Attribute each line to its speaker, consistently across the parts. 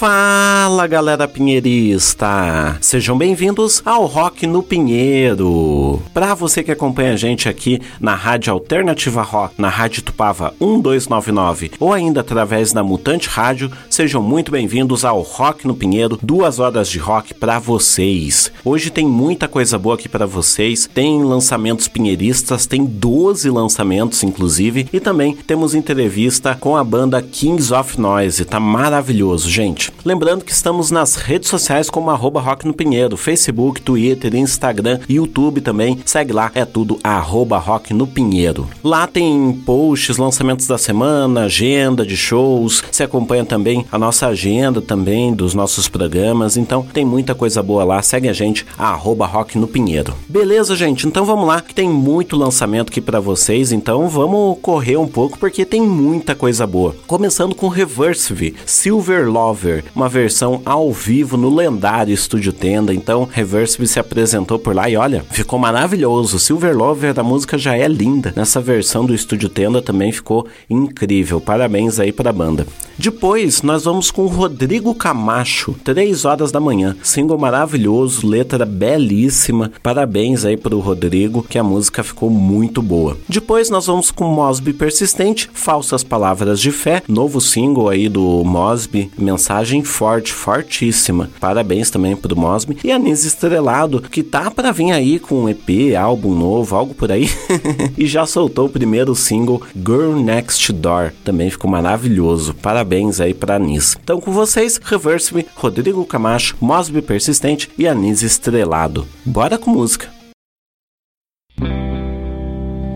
Speaker 1: fine. Fala galera pinheirista! Sejam bem-vindos ao Rock no Pinheiro. Para você que acompanha a gente aqui na Rádio Alternativa Rock, na Rádio Tupava 1299 ou ainda através da Mutante Rádio, sejam muito bem-vindos ao Rock no Pinheiro, duas horas de rock para vocês. Hoje tem muita coisa boa aqui para vocês, tem lançamentos pinheiristas, tem 12 lançamentos inclusive, e também temos entrevista com a banda Kings of Noise, tá maravilhoso, gente. Lembrando que estamos nas redes sociais como arroba Rock no Pinheiro, Facebook, Twitter, Instagram, YouTube também. Segue lá, é tudo arroba Rock no Pinheiro. Lá tem posts, lançamentos da semana, agenda de shows. Você acompanha também a nossa agenda também dos nossos programas. Então tem muita coisa boa lá. Segue a gente, arroba Rock no Pinheiro. Beleza, gente? Então vamos lá, que tem muito lançamento aqui para vocês. Então vamos correr um pouco porque tem muita coisa boa. Começando com Reversive, Silver Lover uma versão ao vivo no lendário Estúdio Tenda. Então, Reverse se apresentou por lá e olha, ficou maravilhoso. Silver Lover da música já é linda. Nessa versão do Estúdio Tenda também ficou incrível. Parabéns aí para a banda. Depois, nós vamos com Rodrigo Camacho, 3 horas da manhã. Single maravilhoso, letra belíssima. Parabéns aí pro Rodrigo, que a música ficou muito boa. Depois, nós vamos com Mosby Persistente, Falsas Palavras de Fé, novo single aí do Mosby, mensagem forte, fortíssima. Parabéns também pro Mosby e Anis Estrelado, que tá para vir aí com um EP, álbum novo, algo por aí. e já soltou o primeiro single Girl Next Door. Também ficou maravilhoso. Parabéns aí pra Anis. Então com vocês, Reverse Me, Rodrigo Camacho, Mosby Persistente e Anis Estrelado. Bora com música.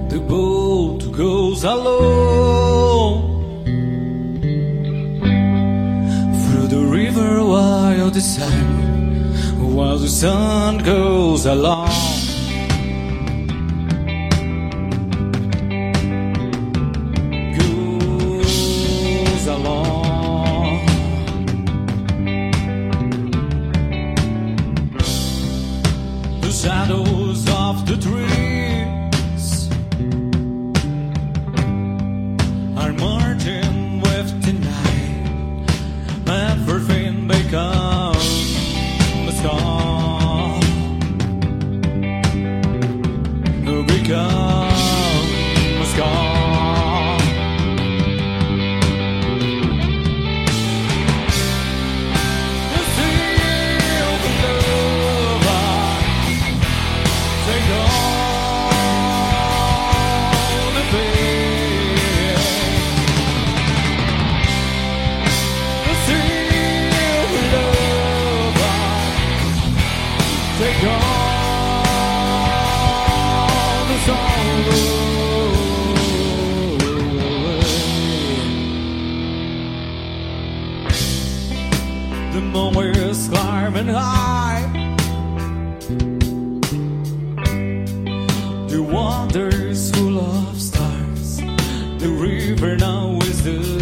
Speaker 2: The boat goes alone the sun, while the sun goes along. Climbing high. The water's full of stars. The river now is the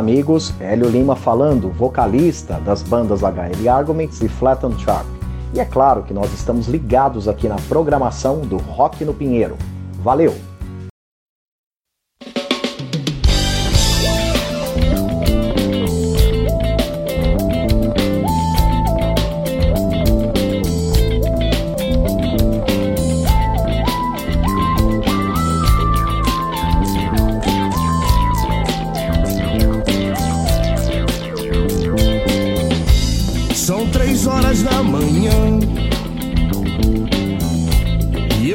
Speaker 3: amigos. Hélio Lima falando, vocalista das bandas HL Arguments e Flat on Sharp. E é claro que nós estamos ligados aqui na programação do Rock no Pinheiro. Valeu!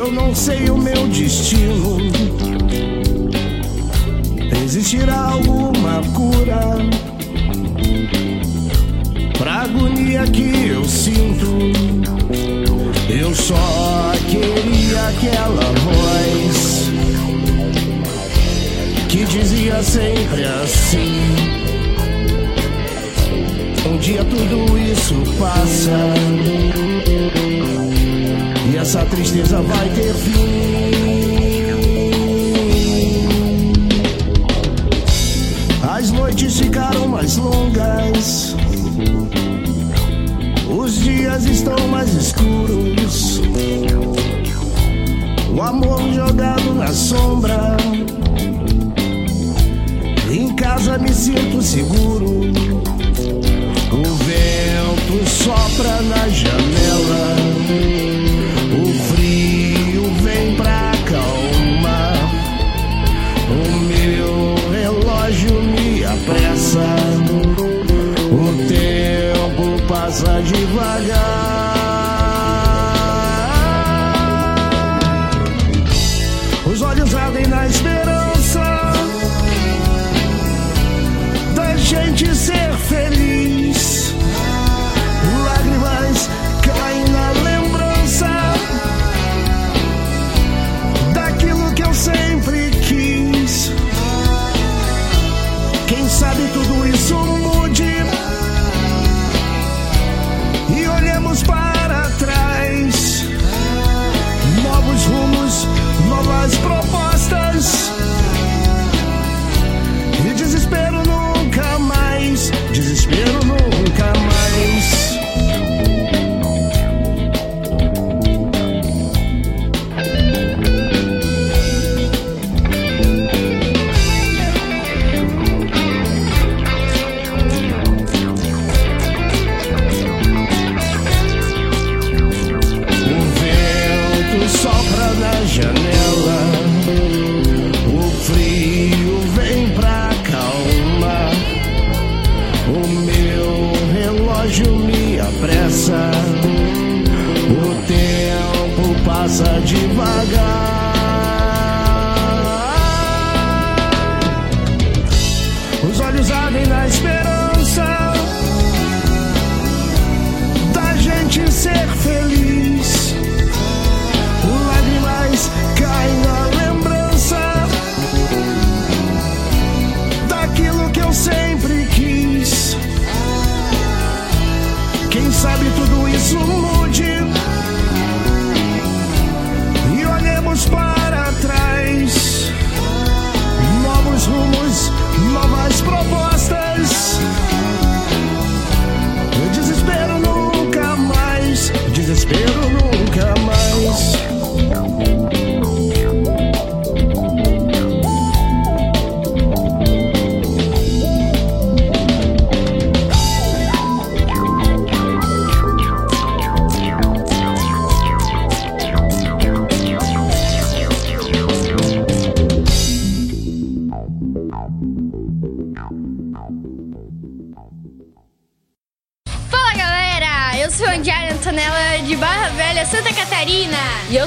Speaker 4: Eu não sei o meu destino. Existirá alguma cura pra agonia que eu sinto? Eu só queria aquela voz que dizia sempre assim. Um dia tudo isso passa essa tristeza vai ter fim. As noites ficaram mais longas. Os dias estão mais escuros. O amor jogado na sombra. Em casa me sinto seguro. O vento sopra na janela, passa devagar.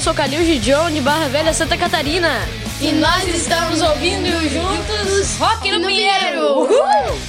Speaker 5: Sou
Speaker 6: Calil Gidion de Barra Velha, Santa Catarina.
Speaker 5: E nós estamos ouvindo juntos Rock no, Pinheiro. Uhul!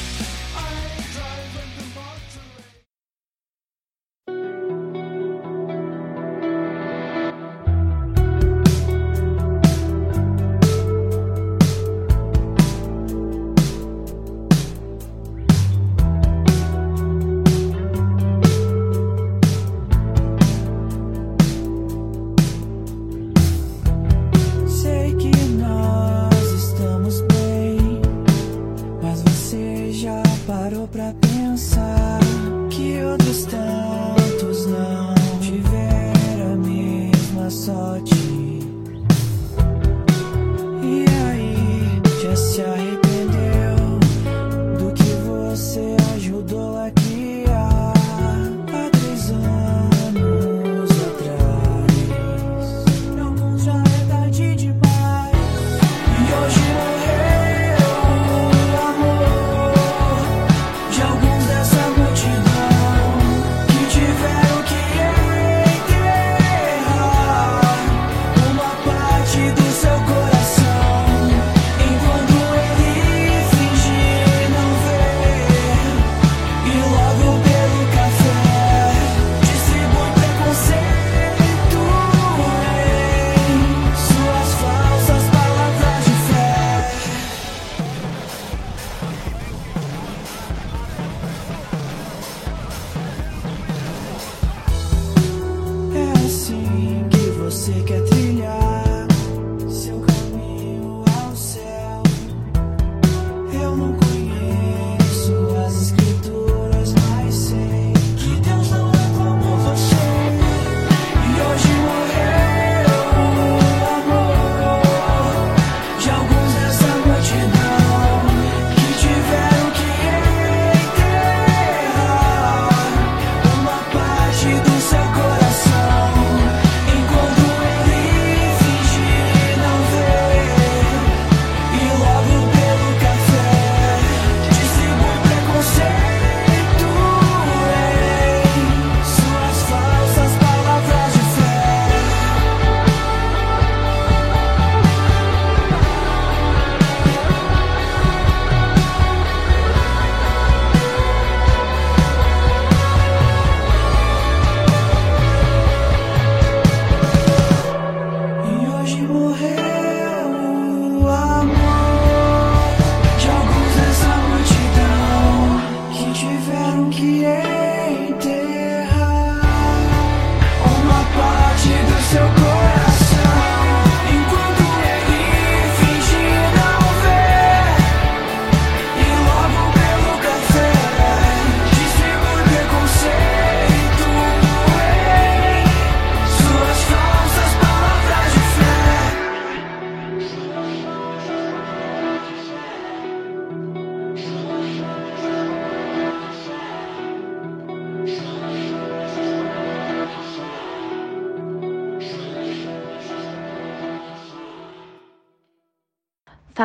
Speaker 7: kiera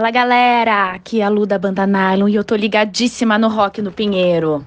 Speaker 7: Fala galera, aqui é a Lu da Banda Nylon e eu tô ligadíssima no Rock no Pinheiro.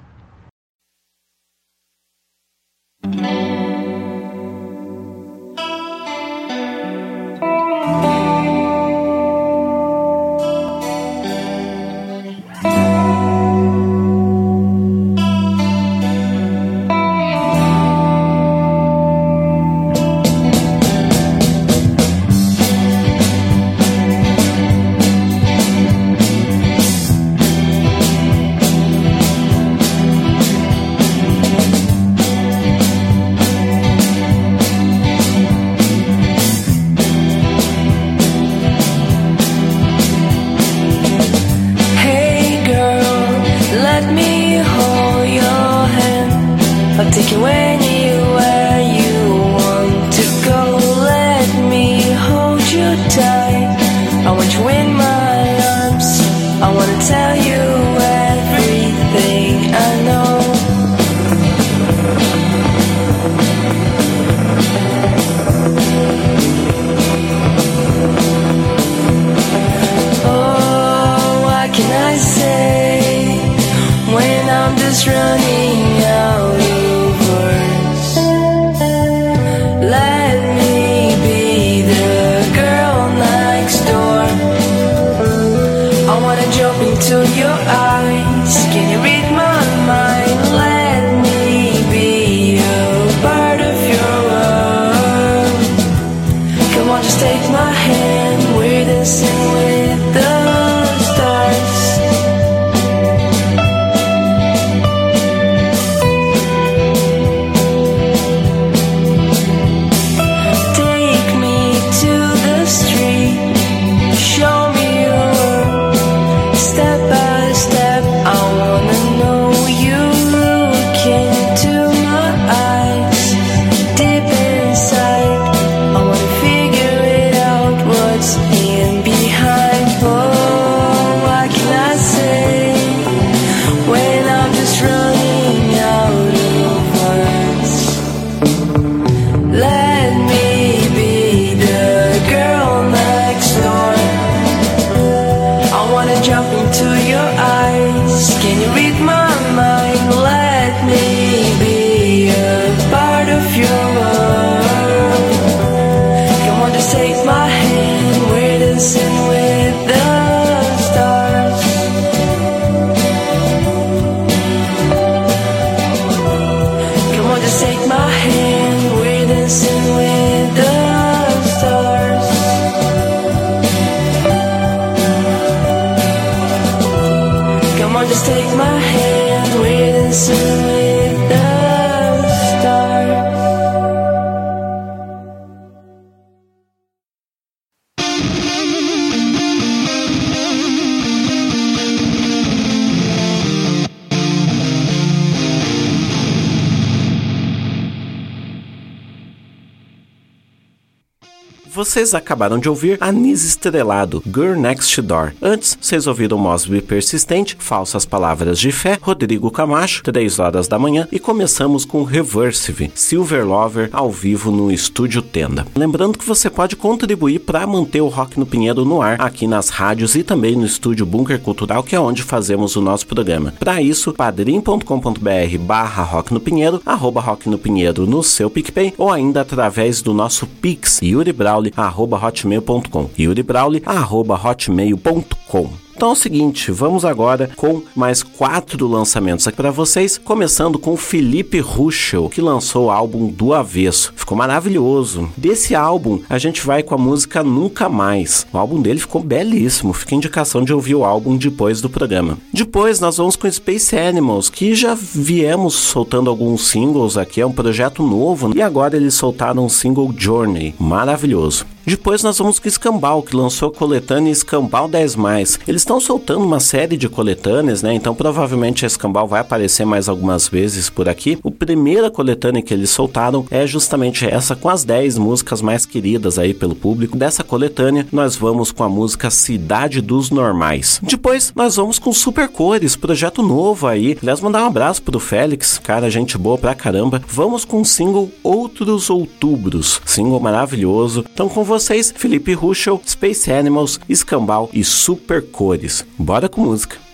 Speaker 1: Vocês acabaram de ouvir Anis Estrelado, Girl Next Door. Antes, vocês ouviram Mosby Persistente, Falsas Palavras de Fé, Rodrigo Camacho, 3 horas da manhã e começamos com Reversive, Silver Lover, ao vivo no Estúdio Tenda. Lembrando que você pode contribuir para manter o Rock no Pinheiro no ar, aqui nas rádios e também no Estúdio Bunker Cultural, que é onde fazemos o nosso programa. Para isso, padrim.com.br barra Rock no Pinheiro, arroba Rock no Pinheiro no seu PicPay ou ainda através do nosso Pix, Yuri Brauli, hotmail.com. Yuri Brauli, hotmail.com. Então é o seguinte, vamos agora com mais quatro lançamentos aqui para vocês, começando com Felipe Ruschel, que lançou o álbum do Avesso. Ficou maravilhoso. Desse álbum, a gente vai com a música Nunca Mais. O álbum dele ficou belíssimo, fica indicação de ouvir o álbum depois do programa. Depois nós vamos com Space Animals, que já viemos soltando alguns singles aqui, é um projeto novo, e agora eles soltaram um single Journey, maravilhoso. Depois nós vamos com Escambau, que lançou a coletânea Escambau 10 Mais. Eles estão soltando uma série de coletâneas, né? Então provavelmente a Escambau vai aparecer mais algumas vezes por aqui. O primeira coletânea que eles soltaram é justamente essa com as 10 músicas mais queridas aí pelo público. Dessa coletânea, nós vamos com a música Cidade dos Normais. Depois nós vamos com Super Cores, projeto novo aí. Aliás, mandar um abraço pro Félix, cara, gente boa pra caramba. Vamos com o single Outros Outubros, single maravilhoso. Então com você
Speaker 8: vocês Felipe Ruschel, Space Animals, Escambau e Super Cores Bora com música!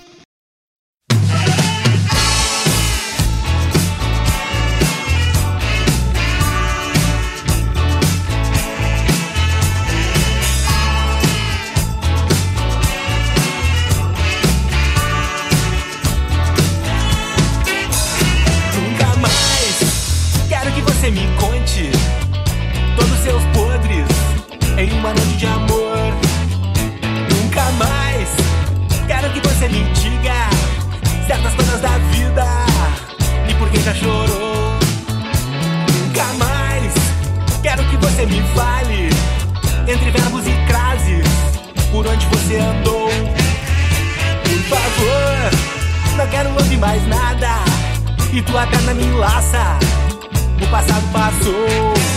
Speaker 9: Por favor, não quero ouvir mais nada. E tua perna me enlaça. O passado passou.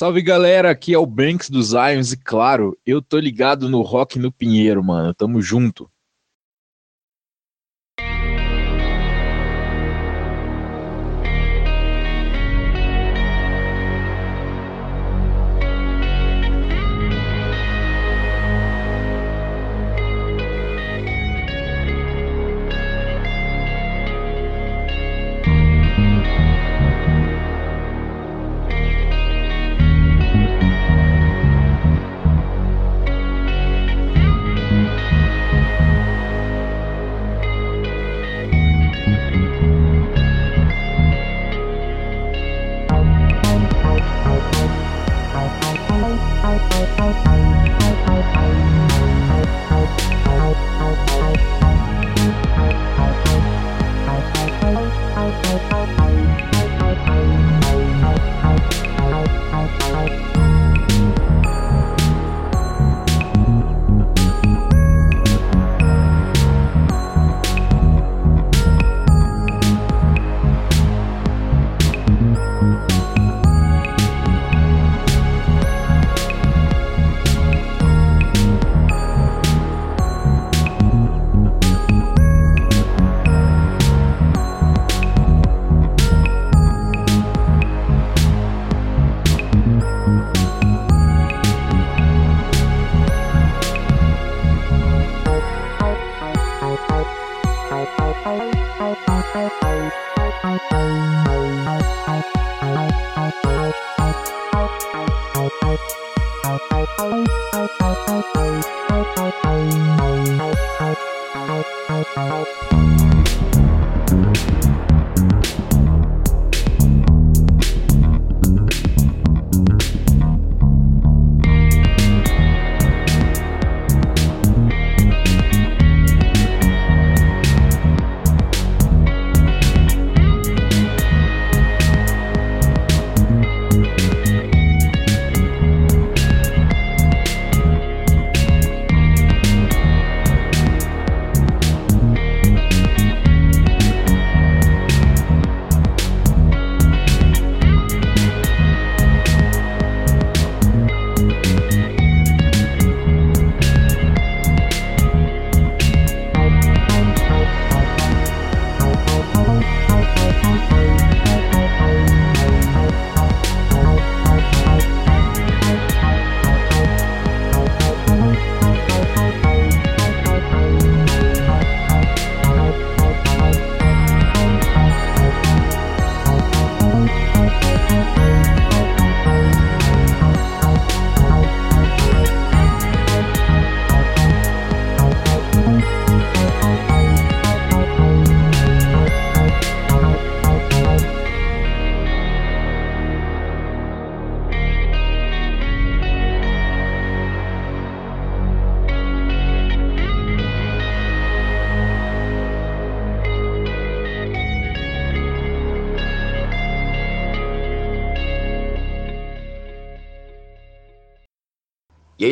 Speaker 10: Salve galera, aqui é o Banks dos Irons e claro, eu tô ligado no Rock no Pinheiro, mano. Tamo junto.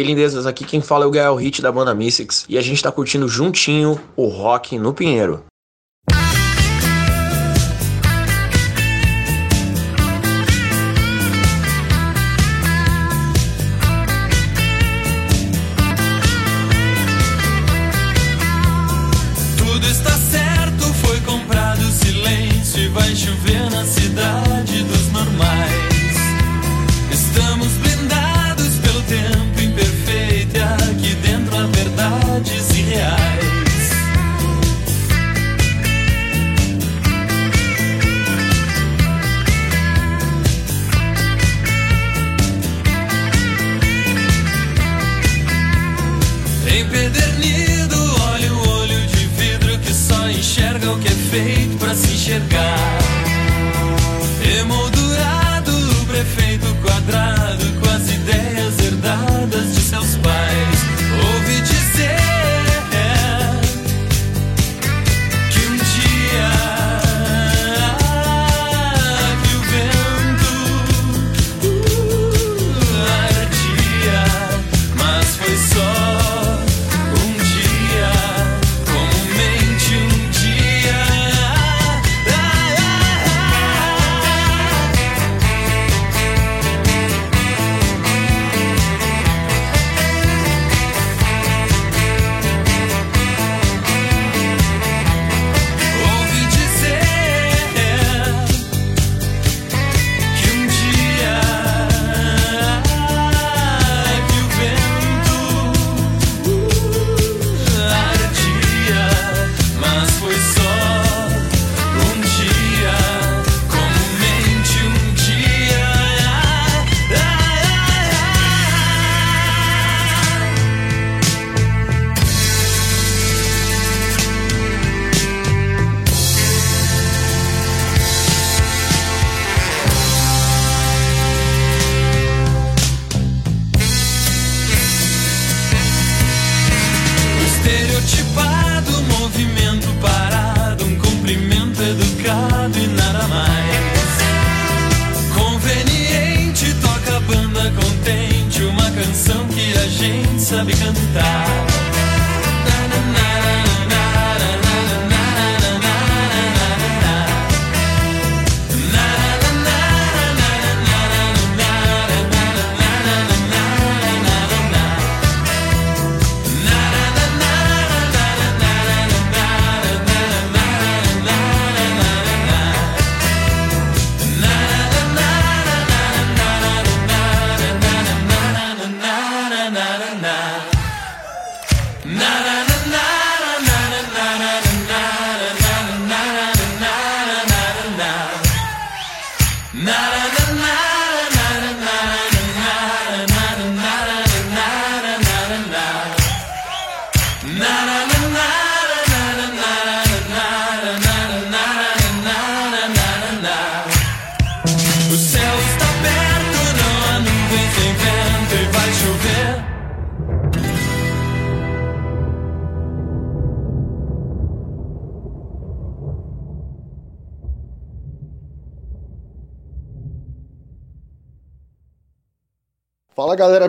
Speaker 11: lindezas, aqui quem fala é o Gael Hit da banda Mystics e a gente tá curtindo juntinho o rock no Pinheiro.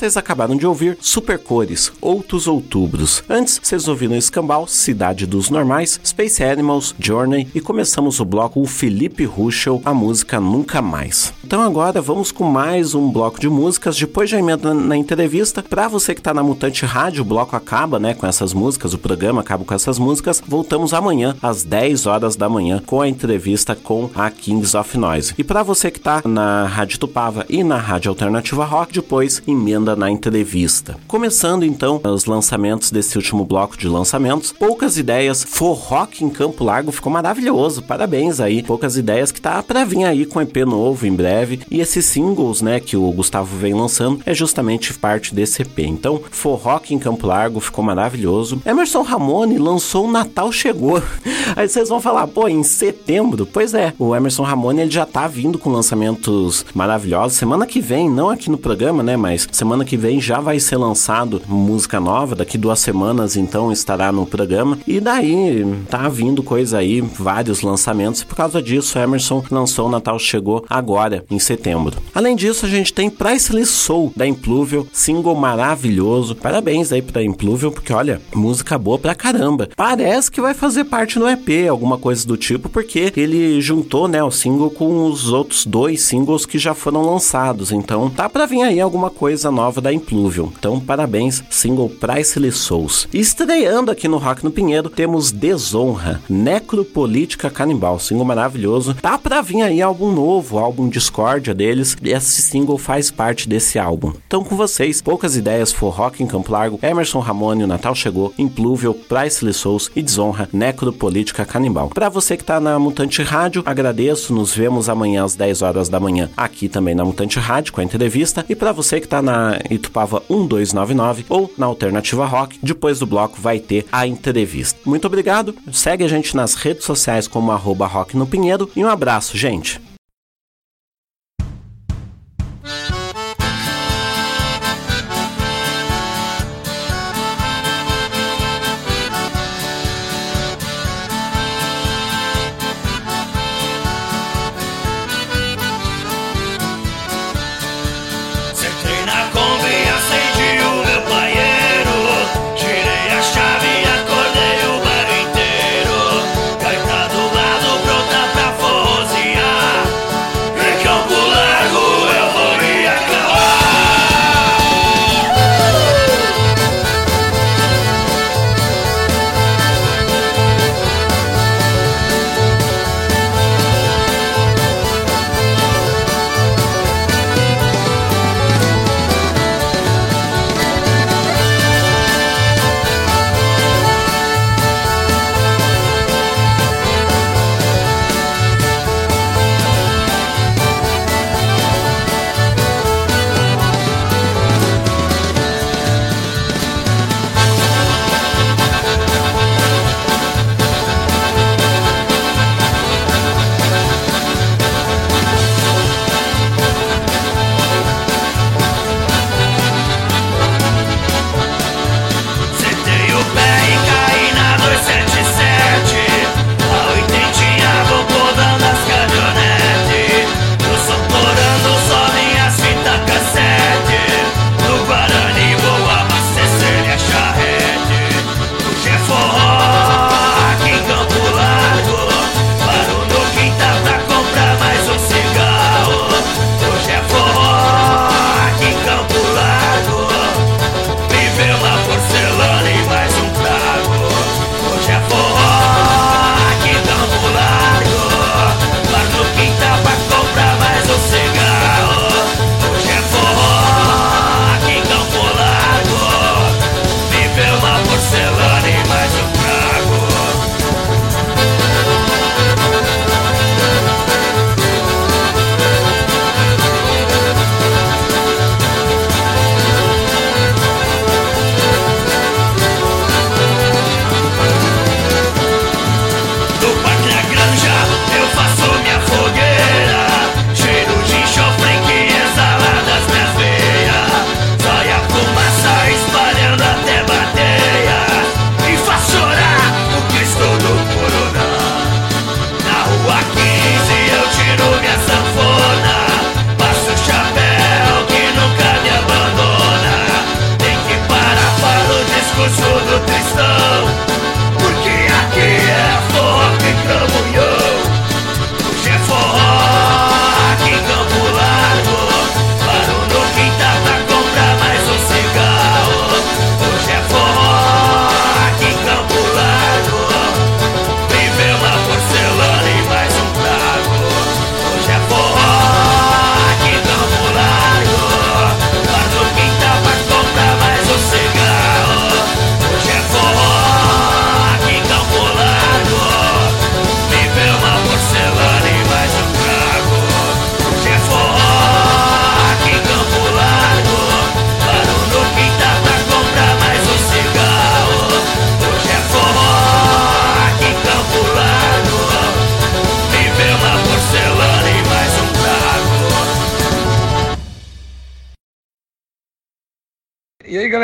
Speaker 1: Vocês acabaram de ouvir Supercores, Outros Outubros. Antes, vocês ouviram Escambau, Cidade dos Normais, Space Animals, Journey e começamos o bloco o Felipe Ruschel, a música Nunca Mais. Então agora vamos com mais um bloco de músicas, depois já emenda na entrevista. Pra você que tá na Mutante Rádio, o bloco acaba, né, com essas músicas, o programa acaba com essas músicas. Voltamos amanhã às 10 horas da manhã com a entrevista com a Kings of Noise. E para você que tá na Rádio Tupava e na Rádio Alternativa Rock, depois emenda na entrevista. Começando então os lançamentos desse último bloco de lançamentos, poucas ideias, For Rock em Campo Largo ficou maravilhoso. Parabéns aí, poucas ideias que tá para vir aí com EP novo em breve. E esses singles, né, que o Gustavo vem lançando é justamente parte desse EP. Então, For Rock em Campo Largo ficou maravilhoso. Emerson Ramone lançou o Natal Chegou. Aí vocês vão falar, pô, em setembro? Pois é, o Emerson Ramone ele já tá vindo com lançamentos maravilhosos. Semana que vem, não aqui no programa, né, mas semana que vem já vai ser lançado música nova. Daqui duas semanas, então, estará no programa. E daí tá vindo coisa aí, vários lançamentos. E por causa disso, Emerson lançou o Natal Chegou agora, em setembro. Além disso, a gente tem Priceless Soul da Impluvial, single maravilhoso. Parabéns aí pra Impluvial, porque olha, música boa pra caramba. Parece que vai fazer parte do EP, alguma coisa do tipo, porque ele juntou, né, o single com os outros dois singles que já foram lançados. Então, tá pra vir aí alguma coisa nova da Impluvial. Então, parabéns, single Priceless Souls. Estreando aqui no Rock no Pinheiro, temos Desonra, Necropolítica Canibal, single maravilhoso. Tá pra vir aí álbum novo, álbum Discordia deles. E esse single faz parte desse álbum. Então, com vocês, poucas ideias for Rock em Campo Largo, Emerson Ramone, o Natal Chegou, Impluvial, Priceless Souls e Desonra, Necropolítica Canibal. Pra você que tá na Mutante Rádio, agradeço, nos vemos amanhã às 10 horas da manhã aqui também na Mutante Rádio com a entrevista. E pra você que tá na Itupava 1299 ou na Alternativa Rock, depois do bloco vai ter a entrevista. Muito obrigado, segue a gente nas redes sociais como arroba Rock no Pinheiro e um abraço, gente.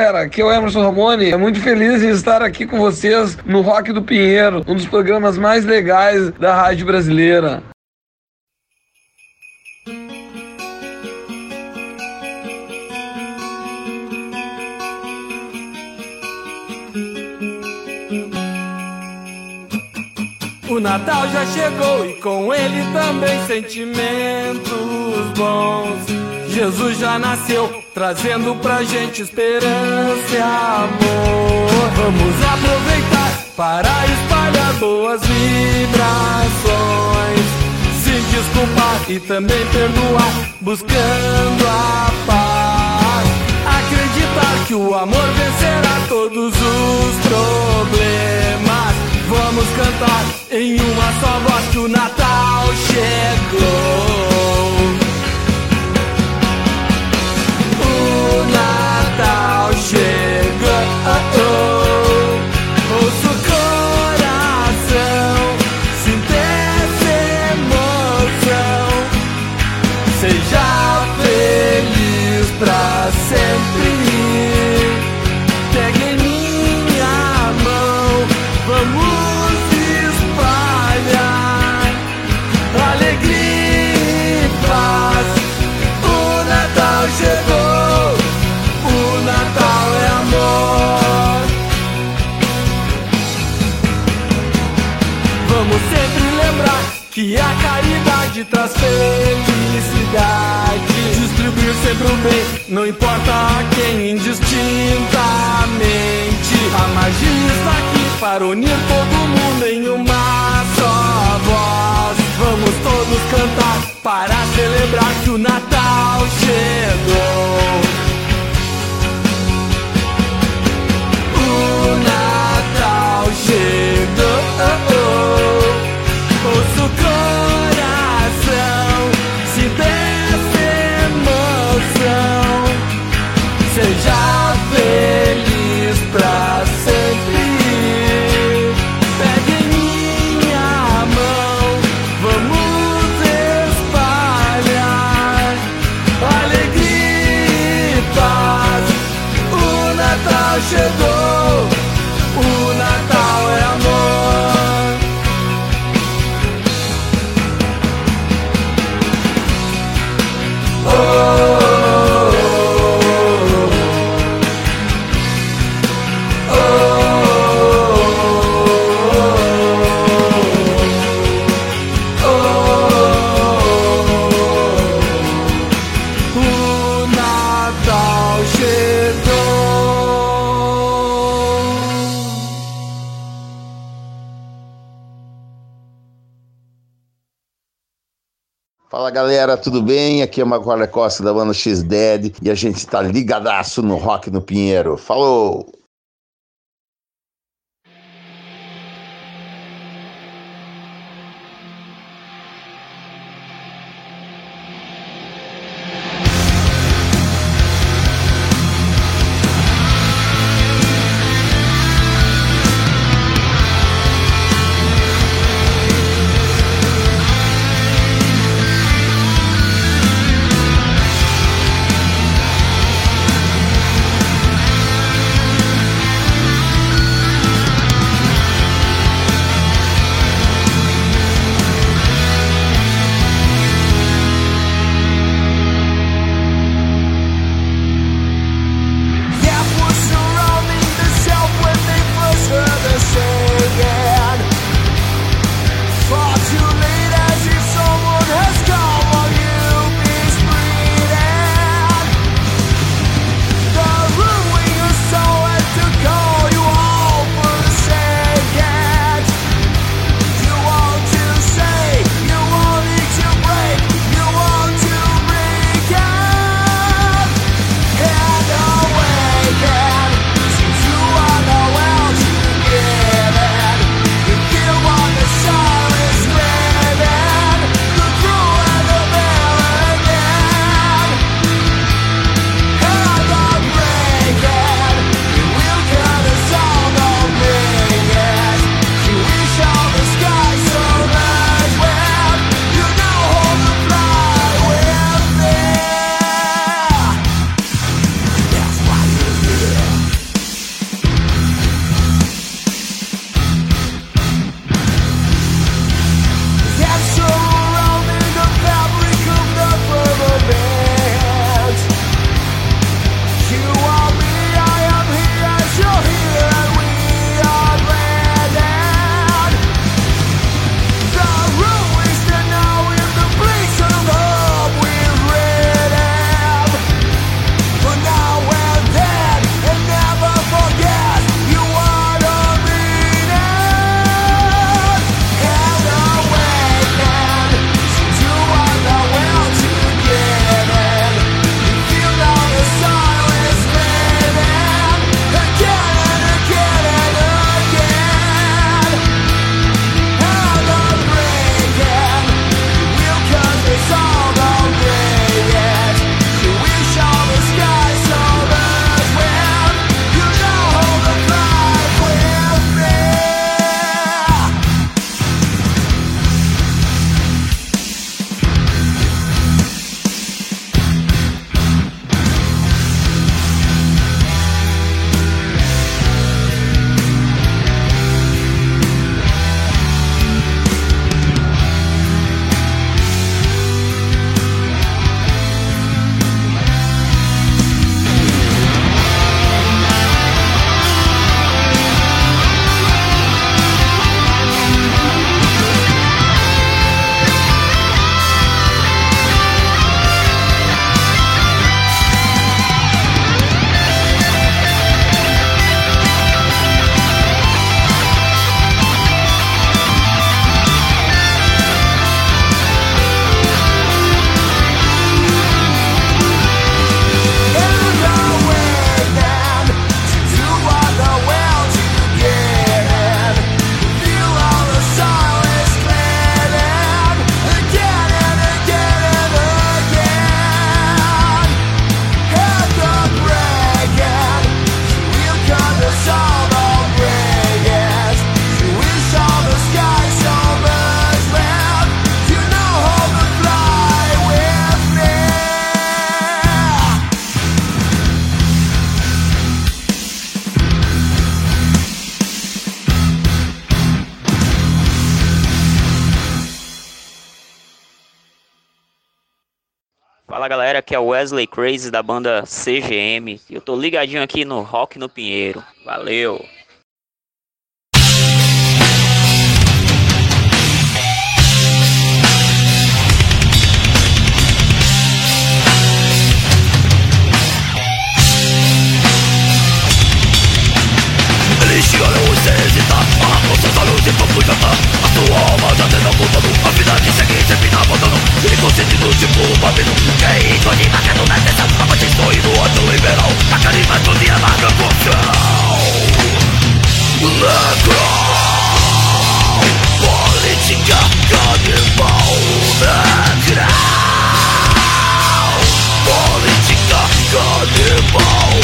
Speaker 12: Galera, aqui é o Emerson Ramone. É muito feliz em estar aqui com vocês no Rock do Pinheiro, um dos programas mais legais da rádio brasileira.
Speaker 13: Natal já chegou e com ele também sentimentos bons. Jesus já nasceu, trazendo pra gente esperança e amor. Vamos aproveitar para espalhar boas vibrações. Se desculpar e também perdoar, buscando a paz. Acreditar que o amor vencerá todos os problemas. Vamos cantar em uma só voz que o Natal chegou. Traz felicidade. Distribuir sempre o bem, não importa quem, indistintamente. A magia está aqui para unir todo mundo em uma só voz. Vamos todos cantar para celebrar que o Natal chegou.
Speaker 14: Galera, tudo bem? Aqui é o Maguala Costa da banda X-Dead e a gente tá ligadaço no Rock no Pinheiro. Falou!
Speaker 15: Crazy da banda CGM. Eu tô ligadinho aqui no Rock no Pinheiro. Valeu!
Speaker 16: Saúde foi projetar A sua alma já tendo apontado A vida que segue sempre na abandono Inconsciente do tipo babino Que é ícone marcado na atenção A parte sonho do ato liberal A carisma do dia marca função Necro Política canibal Necro Política canibal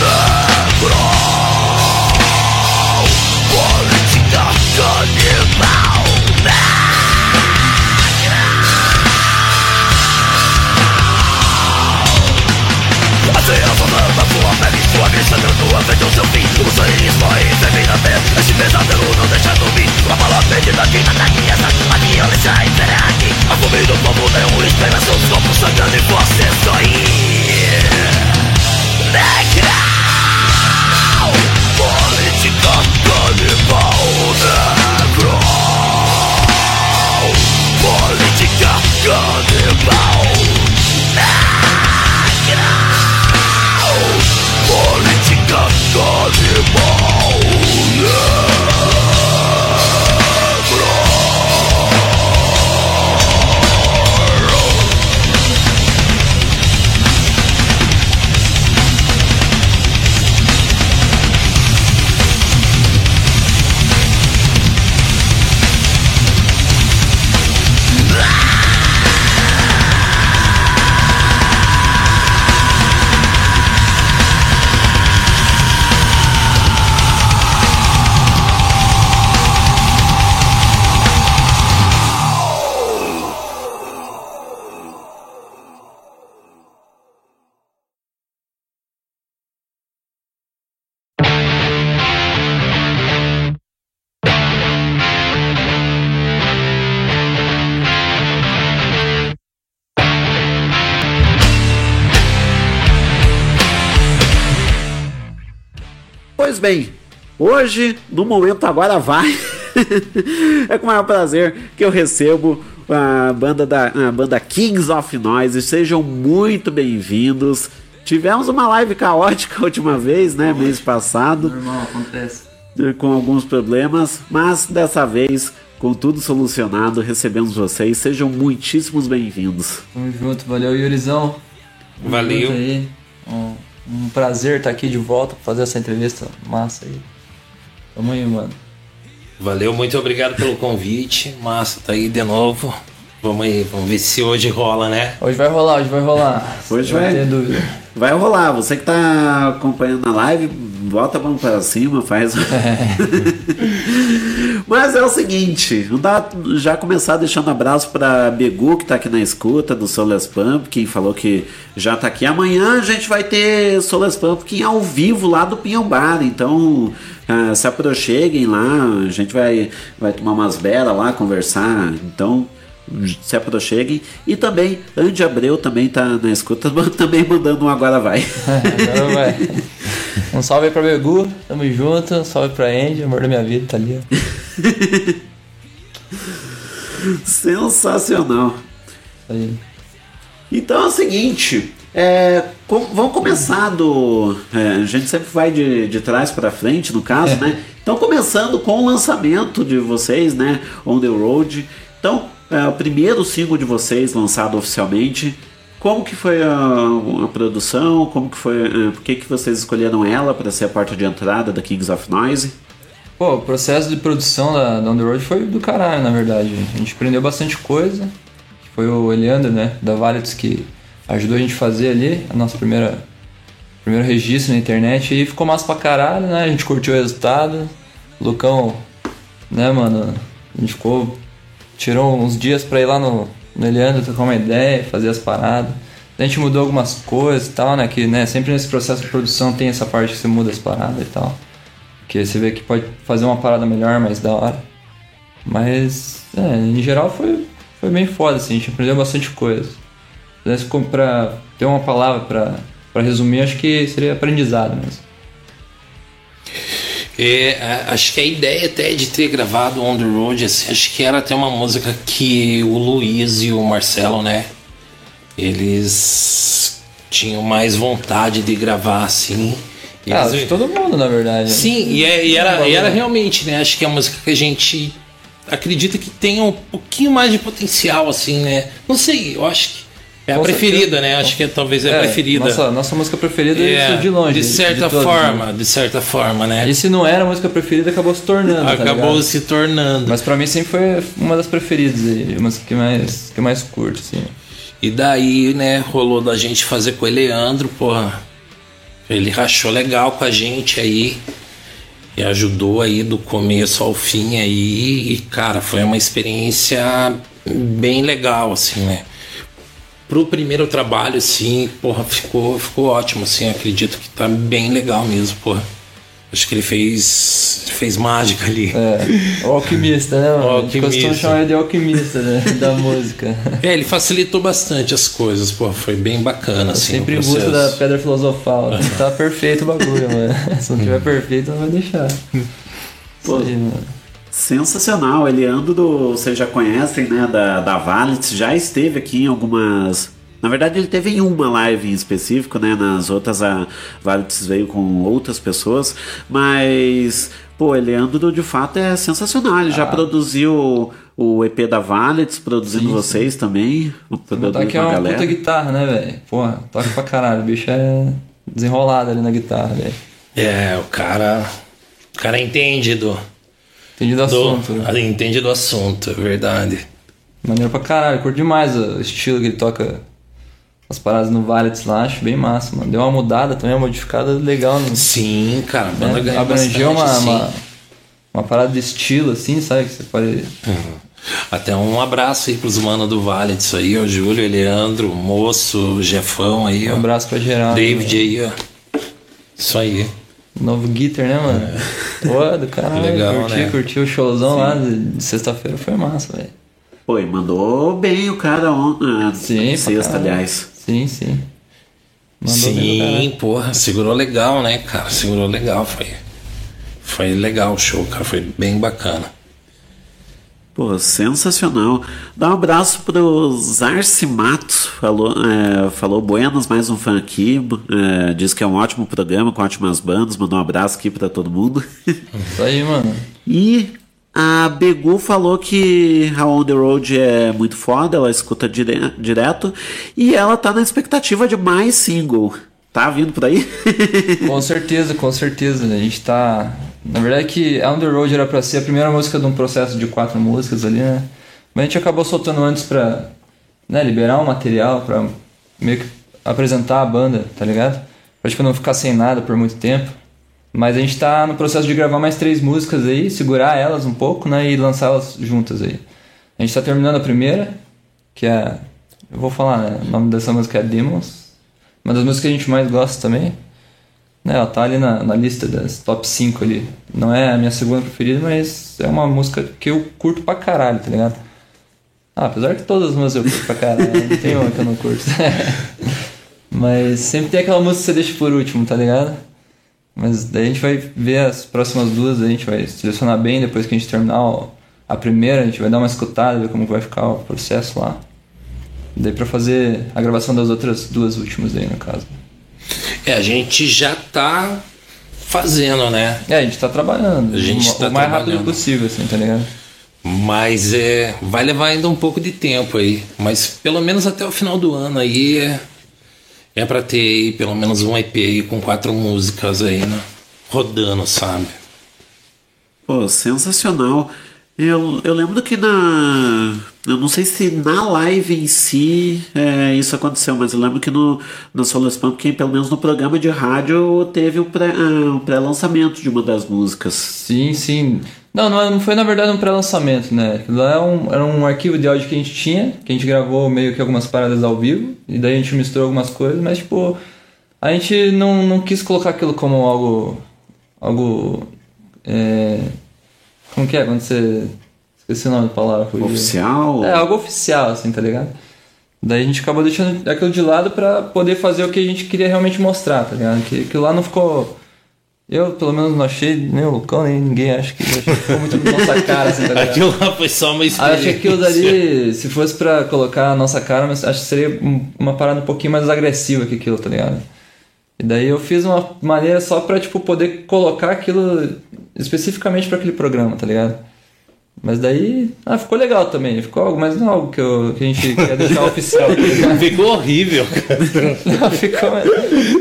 Speaker 16: Necro Assim a fama da sua pele Sua grande sangrando afeta o seu fim O sanguismo e termina bem Este pesadelo não deixa dormir A bala perdida que mata aqui Essa a violência impera aqui A fome do povo é um espera Seus corpos sangrando e você sair Negra Política canibal negro
Speaker 8: bem, hoje, no momento agora vai, é com o maior prazer que eu recebo a banda da a banda Kings of Noise. Sejam muito bem-vindos. Tivemos uma live caótica a última vez, né, mês passado.
Speaker 17: Normal, acontece.
Speaker 8: Com alguns problemas, mas dessa vez, com tudo solucionado, recebemos vocês. Sejam muitíssimos bem-vindos.
Speaker 17: Tamo junto, valeu Yurizão. Tamo
Speaker 18: Valeu.
Speaker 17: junto aí. Um, um prazer estar aqui de volta pra fazer essa entrevista massa aí. Tamo aí, mano.
Speaker 18: Valeu, muito obrigado pelo convite. Massa, tá aí de novo. Vamos aí, vamos ver se hoje rola, né?
Speaker 17: Hoje vai rolar, hoje vai rolar.
Speaker 8: Hoje vai,
Speaker 17: tem dúvida.
Speaker 8: vai rolar. Você que tá acompanhando a live, bota a mão para cima, faz. Mas é o seguinte, já começar deixando abraço para Begu que tá aqui na escuta do Solas Pumpkin, falou que já tá aqui. Amanhã a gente vai ter Solas Pumpkin ao vivo lá do Pinhão Bar, então ah, se aproxeguem lá, a gente vai vai tomar umas belas lá, conversar. Então se aproxeguem. E também, Andy Abreu também tá na escuta, também mandando um agora vai.
Speaker 17: Agora vai. Um salve aí pra Begu, tamo junto. Um salve pra Andy, amor da minha vida, tá ali.
Speaker 8: Sensacional.
Speaker 17: Aí.
Speaker 8: Então é o seguinte, é, com- vamos começar do. é, a gente sempre vai de, de trás para frente, no caso, né? Então, começando com o lançamento de vocês, né? On the Road. Então, é, o primeiro single de vocês lançado oficialmente. Como que foi a, a produção? Como que foi? é, por que, que vocês escolheram ela para ser a porta de entrada da Kings of Noise?
Speaker 17: Pô, o processo de produção da, da On The Road foi do caralho, na verdade. A gente aprendeu bastante coisa. Foi o Eliandro, né, da Valits, que ajudou a gente a fazer ali a nossa primeira primeiro registro na internet. E ficou massa pra caralho, né? A gente curtiu o resultado. O Lucão, né, mano? A gente ficou. Tirou uns dias pra ir lá no, no Eliandro trocar uma ideia, fazer as paradas. A gente mudou algumas coisas e tal, né? Que né, sempre nesse processo de produção tem essa parte que você muda as paradas e tal. Porque você vê que pode fazer uma parada melhor, mais da hora. Mas, é, em geral foi, foi bem foda, assim, a gente aprendeu bastante coisa. com- pra ter uma palavra pra, pra resumir, acho que seria aprendizado mesmo.
Speaker 18: É, acho que a ideia até de ter gravado On The Road, assim, acho que era até uma música que o Luiz e o Marcelo, né? Eles tinham mais vontade de gravar, assim.
Speaker 17: Ah, que todo mundo, na verdade.
Speaker 18: Sim, e, é- e era, e era realmente, né? Acho que é a música que a gente acredita que tem um pouquinho mais de potencial, assim, né? Não sei, eu acho que é a preferida, né? Acho que talvez é a preferida.
Speaker 17: Nossa, nossa música preferida é, isso de longe.
Speaker 18: De certa forma,
Speaker 17: né?
Speaker 18: de certa forma, né?
Speaker 17: E se não era a música preferida, acabou se tornando. tá
Speaker 18: Acabou
Speaker 17: ligado?
Speaker 18: se tornando.
Speaker 17: Mas pra mim sempre foi uma das preferidas uma das que mais, que mais curto, assim.
Speaker 18: E daí, né, rolou da gente fazer com o Eleandro, porra. Ele rachou legal com a gente aí. E ajudou aí do começo ao fim aí. E, cara, foi uma experiência bem legal, assim, né? Pro primeiro trabalho, assim, porra, ficou, ficou ótimo, assim. Acredito que tá bem legal mesmo, porra. Acho que ele fez, fez mágica ali.
Speaker 17: É, o alquimista, né? mano? Gente
Speaker 18: Alquimista.
Speaker 17: costuma chamar ele de alquimista né? da música.
Speaker 18: É, ele facilitou bastante as coisas, pô, foi bem bacana, assim.
Speaker 17: Sempre em
Speaker 18: o
Speaker 17: busca da pedra filosofal. Que estar perfeito o bagulho, mano. Se não tiver perfeito, não vai deixar.
Speaker 8: Pô,
Speaker 17: Isso aí, mano.
Speaker 8: Sensacional, Eliandro, vocês já conhecem, né, da, da Valitz, já esteve aqui em algumas... Na verdade, ele teve em uma live em específico, né, nas outras a Valitz veio com outras pessoas, mas, pô, Eliandro de fato é sensacional, ele já produziu o EP da Valitz, produzindo
Speaker 17: Sim, sim.
Speaker 8: vocês também,
Speaker 17: botar aqui é uma
Speaker 8: galera.
Speaker 17: puta guitarra, né, velho? Porra, toca pra caralho. O bicho é desenrolado ali na guitarra, velho.
Speaker 18: É, o cara. O cara entende do.
Speaker 17: Entende do assunto. né?
Speaker 18: Entende do assunto, é verdade.
Speaker 17: Maneiro pra caralho, curto demais o estilo que ele toca as paradas no Valets lá, acho bem massa, mano. Deu uma mudada também, uma modificada legal. No,
Speaker 18: Sim, cara, a banda ganhou
Speaker 17: Abrangeu uma,
Speaker 18: bastante,
Speaker 17: uma,
Speaker 18: sim.
Speaker 17: uma parada de estilo, assim, sabe? Que você pode.
Speaker 18: Até um abraço aí pros manos do Vale disso aí, o Júlio, Leandro, o Moço, o Jefão aí, ó.
Speaker 17: Um abraço pra geral.
Speaker 18: David aí, ó. Isso aí.
Speaker 17: Novo guitar, né, mano? Pô, do caralho.
Speaker 18: Legal,
Speaker 17: curti,
Speaker 18: né?
Speaker 17: curti o showzão lá de, de sexta-feira, foi massa, velho.
Speaker 8: Pô, e mandou bem o cara ontem,
Speaker 17: Sim,
Speaker 8: sexta, aliás.
Speaker 17: Sim, sim. Mandou
Speaker 18: Sim, porra, segurou legal, né, cara? Segurou legal, foi. Foi legal o show, cara, foi bem bacana.
Speaker 8: Pô, sensacional. Dá um abraço pro Zarci Matos, falou, é, falou Buenas, mais um fã aqui. é, diz que é um ótimo programa, com ótimas bandas. Mandou um abraço aqui pra todo mundo.
Speaker 17: Isso aí, mano.
Speaker 8: E a Begu falou que a On The Road é muito foda, ela escuta dire- direto. E ela tá na expectativa de mais single. Tá vindo por aí?
Speaker 17: Com certeza, com certeza. A gente tá. Na verdade, que On the Road era pra ser a primeira música de um processo de quatro músicas ali, né? Mas a gente acabou soltando antes pra né, liberar um material, pra meio que apresentar a banda, tá ligado? Pra tipo, não ficar sem nada por muito tempo. Mas a gente tá no processo de gravar mais três músicas aí, segurar elas um pouco, né? E lançá-las juntas aí. A gente tá terminando a primeira, que é. Eu vou falar, né? O nome dessa música é Demons. Uma das músicas que a gente mais gosta também. Né, ela tá ali na, na lista das top 5 ali. Não é a minha segunda preferida, mas é uma música que eu curto pra caralho, tá ligado? Ah, apesar que todas as músicas eu curto pra caralho, não tem uma que eu não curto. mas sempre tem aquela música que você deixa por último, tá ligado? Mas daí a gente vai ver as próximas duas, a gente vai selecionar bem depois que a gente terminar a primeira, a gente vai dar uma escutada, ver como vai ficar o processo lá. Daí pra fazer a gravação das outras duas últimas aí, no caso.
Speaker 18: É, a gente já tá fazendo, né?
Speaker 17: É, a gente tá trabalhando.
Speaker 18: A gente
Speaker 17: o,
Speaker 18: tá
Speaker 17: o mais rápido possível, assim, tá ligado?
Speaker 18: Mas é, vai levar ainda um pouco de tempo aí. Mas pelo menos até o final do ano aí é, é pra ter aí pelo menos um EP aí com quatro músicas aí, né? Rodando, sabe?
Speaker 8: Pô, sensacional. Eu, eu lembro que na. Eu não sei se na live em si é, isso aconteceu, mas eu lembro que no, Solo Spam, que pelo menos no programa de rádio teve o pré- ah, o pré-lançamento de uma das músicas.
Speaker 17: Sim, sim. Não, não, não foi na verdade um pré-lançamento, né? Lá é um, era um arquivo de áudio que a gente tinha, que a gente gravou meio que algumas paradas ao vivo, e daí a gente misturou algumas coisas, mas tipo, a gente não, não quis colocar aquilo como algo. algo. É, como que é? Quando você. Esqueci o nome da palavra. fugiu.
Speaker 8: Oficial?
Speaker 17: É, algo oficial, assim, tá ligado? Daí a gente acabou deixando aquilo de lado pra poder fazer o que a gente queria realmente mostrar, tá ligado? Que aquilo lá não ficou. Eu, pelo menos, não achei, nem o Lucão, nem ninguém acha que, acho que ficou muito na nossa cara, assim, tá ligado?
Speaker 18: Aquilo lá foi só uma
Speaker 17: Acho que
Speaker 18: experiência.
Speaker 17: aquilo dali, se fosse pra colocar a nossa cara, mas acho que seria um- uma parada um pouquinho mais agressiva que aquilo, tá ligado? E daí eu fiz uma maneira só pra, tipo, poder colocar aquilo especificamente pra aquele programa, tá ligado? Mas daí, ah, ficou legal também, ficou algo, mas não algo que, eu, que a gente quer deixar oficial.
Speaker 18: Ficou horrível, cara.
Speaker 17: Não, ficou mais,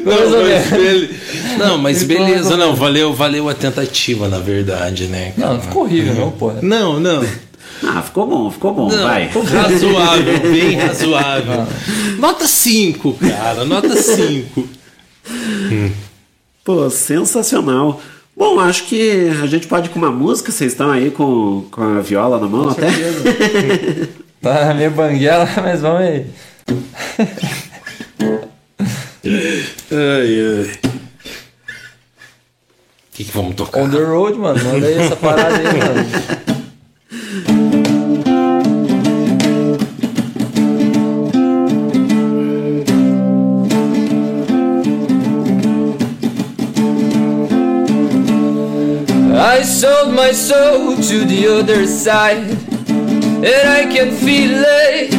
Speaker 18: Não, mas, bele- não, mas
Speaker 17: Ficou
Speaker 18: beleza, não, valeu, valeu a tentativa, na verdade, né?
Speaker 17: Não, ficou horrível, não, porra.
Speaker 18: Não, não.
Speaker 8: Ah, ficou bom, ficou bom,
Speaker 18: Não,
Speaker 8: vai.
Speaker 18: razoável, bem razoável. Nota 5, cara, nota 5.
Speaker 8: Pô, sensacional. Bom, acho que a gente pode ir com uma música. Vocês estão aí com, com a viola na mão
Speaker 17: Com
Speaker 8: até?
Speaker 17: Tá meio banguela, mas vamos aí.
Speaker 18: Ai, ai. O que, que vamos tocar?
Speaker 17: On the road, mano. Manda aí essa parada aí, mano. I sold my soul to the other side, and I can feel it.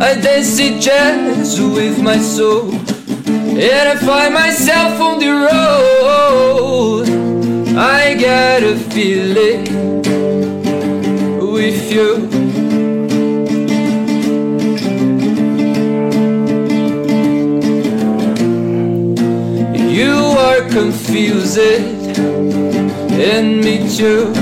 Speaker 17: I dance it jazz with my soul, and I find myself on the road. I gotta feel it with you. You are confused, and me too.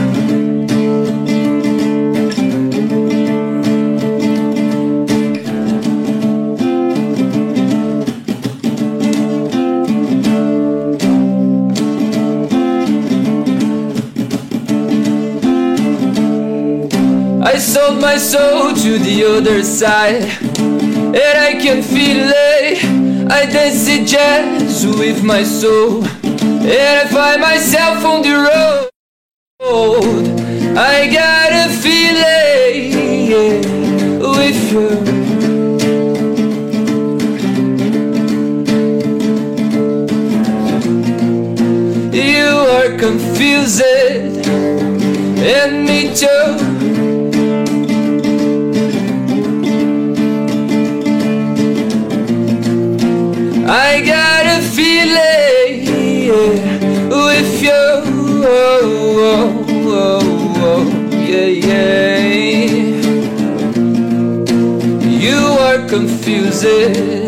Speaker 17: I sold my soul to the other side, and I can feel it. I dance it jazz with my soul, and I find myself on the road. Confusing.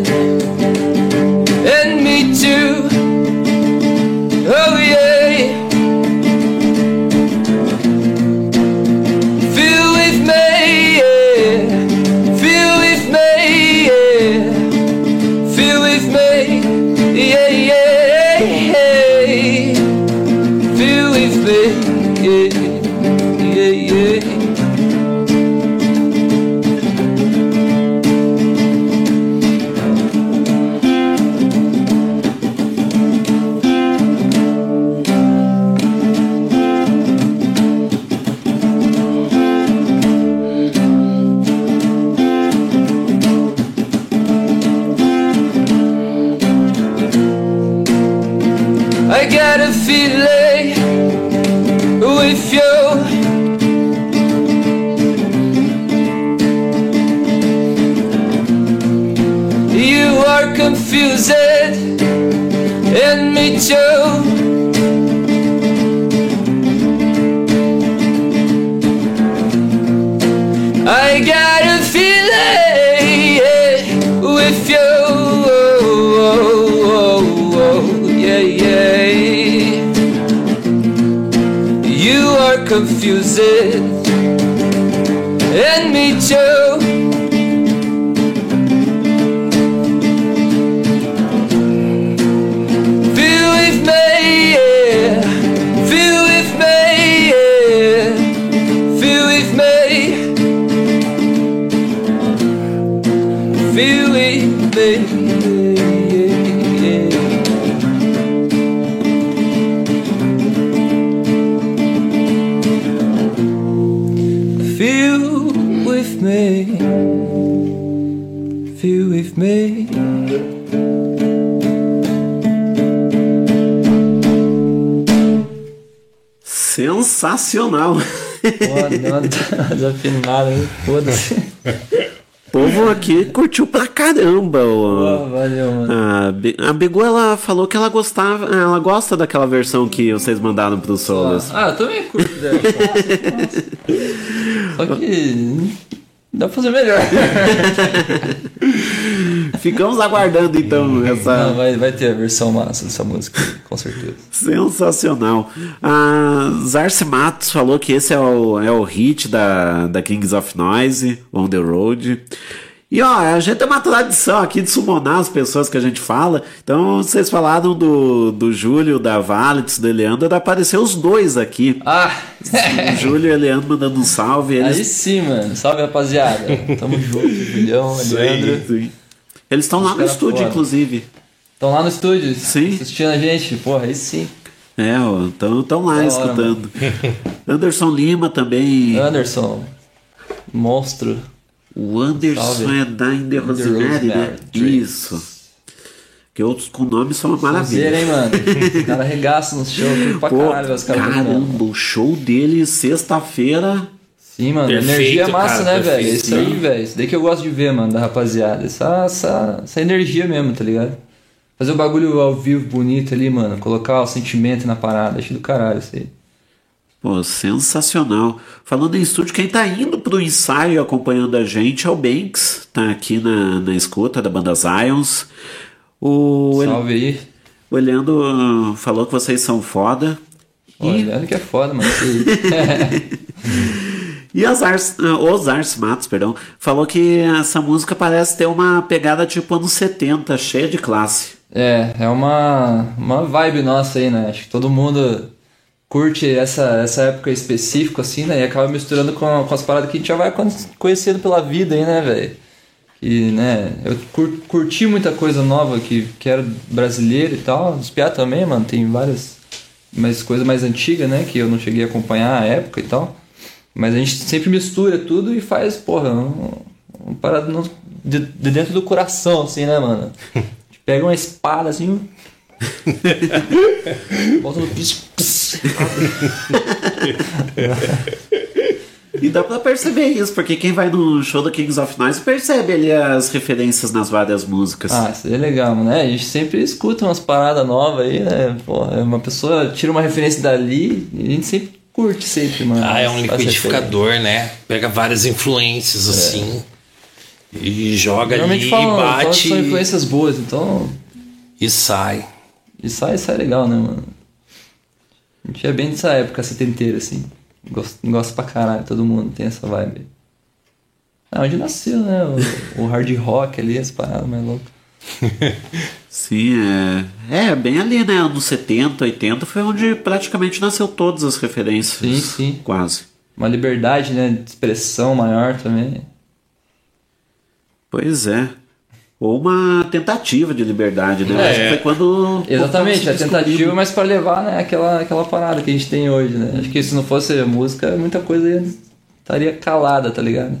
Speaker 17: refuses
Speaker 8: Sensacional.
Speaker 17: Pô, desafinada foda-se.
Speaker 8: O povo aqui curtiu pra caramba. O,
Speaker 17: Pô, valeu, mano.
Speaker 8: a, a Begu, ela falou que ela gostava, ela gosta daquela versão que vocês mandaram pros solos.
Speaker 17: Ah, eu também curto dessa. Só que. Dá pra fazer melhor.
Speaker 8: Ficamos aguardando então essa.
Speaker 17: Não, vai, vai ter a versão massa dessa música, com certeza.
Speaker 8: Sensacional. A Zarce Matos falou que esse é o, é o hit da, da Kings of Noise, On the Road. E ó, a gente tem uma tradição aqui de summonar as pessoas que a gente fala. Então, vocês falaram do, do Júlio, da Valitz, do Eleandro, apareceu os dois aqui.
Speaker 17: Ah!
Speaker 8: O Júlio e o Eleandro mandando um salve. Eles...
Speaker 17: Aí sim, mano. Salve, rapaziada. Tamo junto, Julião, Leandro.
Speaker 8: Sim. Eles estão lá no
Speaker 17: cara
Speaker 8: estúdio,
Speaker 17: foda.
Speaker 8: inclusive.
Speaker 17: Estão lá no estúdio
Speaker 8: Sim.
Speaker 17: assistindo a gente. Porra, aí sim.
Speaker 8: É, estão lá
Speaker 17: Da hora,
Speaker 8: escutando. Anderson Lima também.
Speaker 17: Anderson, monstro.
Speaker 8: O Anderson
Speaker 17: Salve.
Speaker 8: é da In The Rosemary, né? Isso. Que outros com nome são uma maravilha.
Speaker 17: Sonzeira, hein, mano? Os caras arregaçam no show. pra
Speaker 8: Pô,
Speaker 17: caralho os caras
Speaker 8: caramba, o show dele sexta-feira.
Speaker 17: Sim, mano.
Speaker 8: Perfeito,
Speaker 17: energia é massa,
Speaker 8: cara,
Speaker 17: né, velho? Isso aí, velho. Isso daí que eu gosto de ver, mano, da rapaziada. Essa, essa, essa energia mesmo, tá ligado? Fazer o bagulho ao vivo bonito ali, mano. Colocar o sentimento na parada. Acho do caralho isso aí.
Speaker 8: Pô, sensacional. Falando em estúdio, quem tá indo pro ensaio e acompanhando a gente é o Banks. Tá aqui na, na escuta da banda Zions. O
Speaker 17: Salve aí.
Speaker 8: O Eliando ah, falou que vocês são foda.
Speaker 17: Olha, que é foda, mano.
Speaker 8: E as Ars, ah, os Ars Matos, perdão, falou que essa música parece ter uma pegada tipo anos 70, cheia de classe.
Speaker 17: É, é uma, uma vibe nossa aí, né? Acho que todo mundo curte essa, essa época específica, assim, né? E acaba misturando com, com as paradas que a gente já vai con- conhecendo pela vida aí, né, velho? E, né, eu cur- curti muita coisa nova que, que era brasileira e tal. Os Piá também, mano, tem várias mais coisas mais antigas, né? Que eu não cheguei a acompanhar a época e tal. Mas a gente sempre mistura tudo e faz, porra, um, um parada no- de, de dentro do coração, assim, né, mano? A gente pega uma espada assim. Bota no piso.
Speaker 8: E dá pra perceber isso, porque quem vai no show do Kings of Noise percebe ali as referências nas várias músicas.
Speaker 17: Ah, isso é legal, mano. É, a gente sempre escuta umas paradas novas aí, né? Pô, uma pessoa tira uma referência dali e a gente sempre curte, sempre, mano.
Speaker 18: Ah, é um liquidificador, né? Pega várias influências assim e joga ali
Speaker 17: Normalmente
Speaker 18: e
Speaker 17: falam que
Speaker 18: bate
Speaker 17: são influências boas, então.
Speaker 18: e sai.
Speaker 17: E sai, sai legal, né, mano? A gente é bem dessa época setenteira, assim. Gosto, gosto pra caralho, todo mundo tem essa vibe. Ah, onde nasceu, né? O, o hard rock ali, as paradas mais loucas.
Speaker 8: Sim, é. É, bem ali, né? Anos 70, 80 foi onde praticamente nasceu todas as referências.
Speaker 17: Sim, sim.
Speaker 8: Quase.
Speaker 17: Uma liberdade, né? De expressão maior também.
Speaker 8: Pois é. Ou uma tentativa de liberdade, né?
Speaker 17: É.
Speaker 8: Acho que foi quando.
Speaker 17: Exatamente, a tentativa,
Speaker 8: descobriu.
Speaker 17: mas pra levar, né, aquela, aquela parada que a gente tem hoje, né? Acho que se não fosse música, muita coisa ia- estaria calada, tá ligado?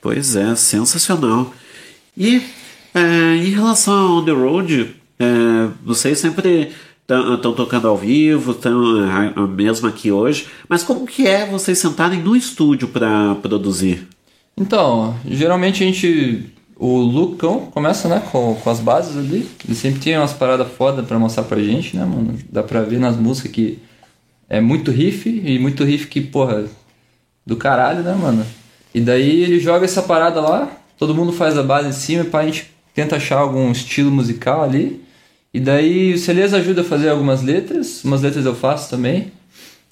Speaker 8: Pois é, sensacional. E é, em relação ao On The Road, é, vocês sempre estão tocando ao vivo, estão mesmo aqui hoje, mas como que é vocês sentarem no estúdio para produzir?
Speaker 17: Então, geralmente a gente. O Lucão começa, né, com, com as bases ali. Ele sempre tem umas paradas foda pra mostrar pra gente, né, mano? Dá pra ver nas músicas que é muito riff e muito riff que, porra, do caralho, né, mano? E daí ele joga essa parada lá, todo mundo faz a base em cima, pá, a gente tenta achar algum estilo musical ali. E daí o Celeza ajuda a fazer algumas letras, umas letras eu faço também.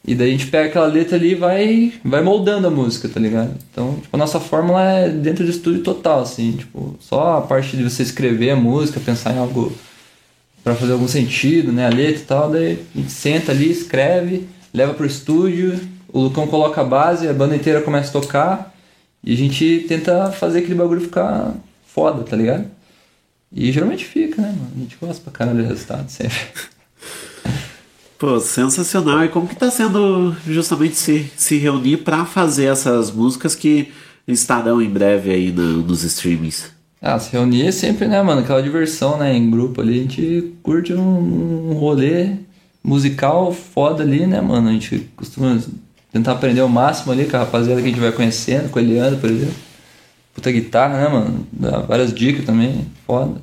Speaker 17: E daí a gente pega aquela letra ali e vai, vai moldando a música, tá ligado? Então, tipo, a nossa fórmula é dentro do estúdio total, assim, tipo, só a parte de você escrever a música, pensar em algo pra fazer algum sentido, né, a letra e tal, daí a gente senta ali, escreve, leva pro estúdio, o Lucão coloca a base, a banda inteira começa a tocar e a gente tenta fazer aquele bagulho ficar foda, tá ligado? E geralmente fica, né, mano? A gente gosta pra caralho do resultado sempre.
Speaker 8: Pô, sensacional. E como que tá sendo justamente se, se reunir para fazer essas músicas que estarão em breve aí na- nos streamings?
Speaker 17: Ah, se reunir é sempre, né, mano? Aquela diversão, né? Em grupo ali. A gente curte um, um rolê musical foda ali, né, mano? A gente costuma tentar aprender o máximo ali com a rapaziada que a gente vai conhecendo, com o Eliandro, por exemplo. Puta guitarra, né, mano? Dá várias dicas também, foda.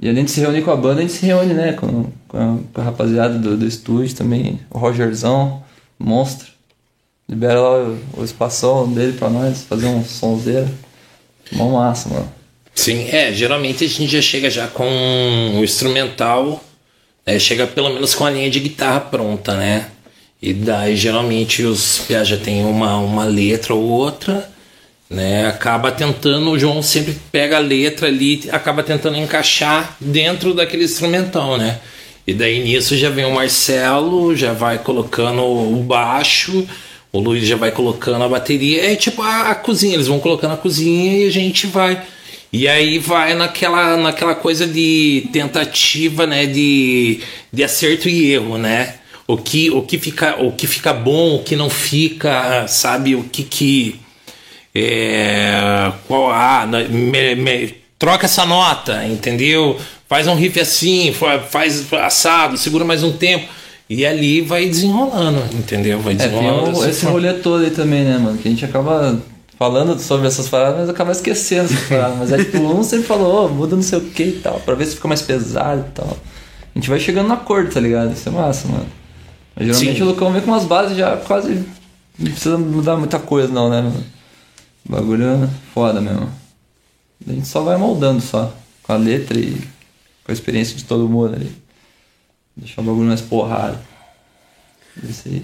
Speaker 17: E além de se reunir com a banda, a gente se reúne, né, com, com, a, com a rapaziada do, do estúdio também. O Rogerzão, monstro. Libera lá o, o dele pra nós, fazer um sonzeiro. Mó massa, mano.
Speaker 18: Sim, é, geralmente a gente já chega já com o instrumental, né, chega pelo menos com a linha de guitarra pronta, né? E daí geralmente os PA já tem uma, uma letra ou outra, né? Acaba tentando, o João sempre pega a letra ali, acaba tentando encaixar dentro daquele instrumental, né? E daí nisso já vem o Marcelo, já vai colocando o baixo, o Luiz já vai colocando a bateria, é tipo a, a cozinha, eles vão colocando a cozinha e a gente vai e aí vai naquela, naquela coisa de tentativa, né, de, de acerto e erro, né? O que, o, que fica, o que fica bom, o que não fica, sabe? O que que. É, qual, ah, me, me, troca essa nota, entendeu? Faz um riff assim, faz assado, segura mais um tempo. E ali vai desenrolando, entendeu? Vai desenrolando.
Speaker 17: É, tem o, esse rolê todo aí também, né, mano? Que a gente acaba falando sobre essas paradas, mas acaba esquecendo essas paradas. Mas é tipo, um sempre falou, oh, muda não sei o que e tal, pra ver se fica mais pesado e tal. A gente vai chegando no acordo, tá ligado? Isso é massa, mano. Mas geralmente Sim. o Lucão vem com umas bases já quase. Não precisa mudar muita coisa, não, né, mano? O bagulho é foda mesmo. A gente só vai moldando só. Com a letra e com a experiência de todo mundo ali. Deixar o bagulho mais porrado. Isso aí.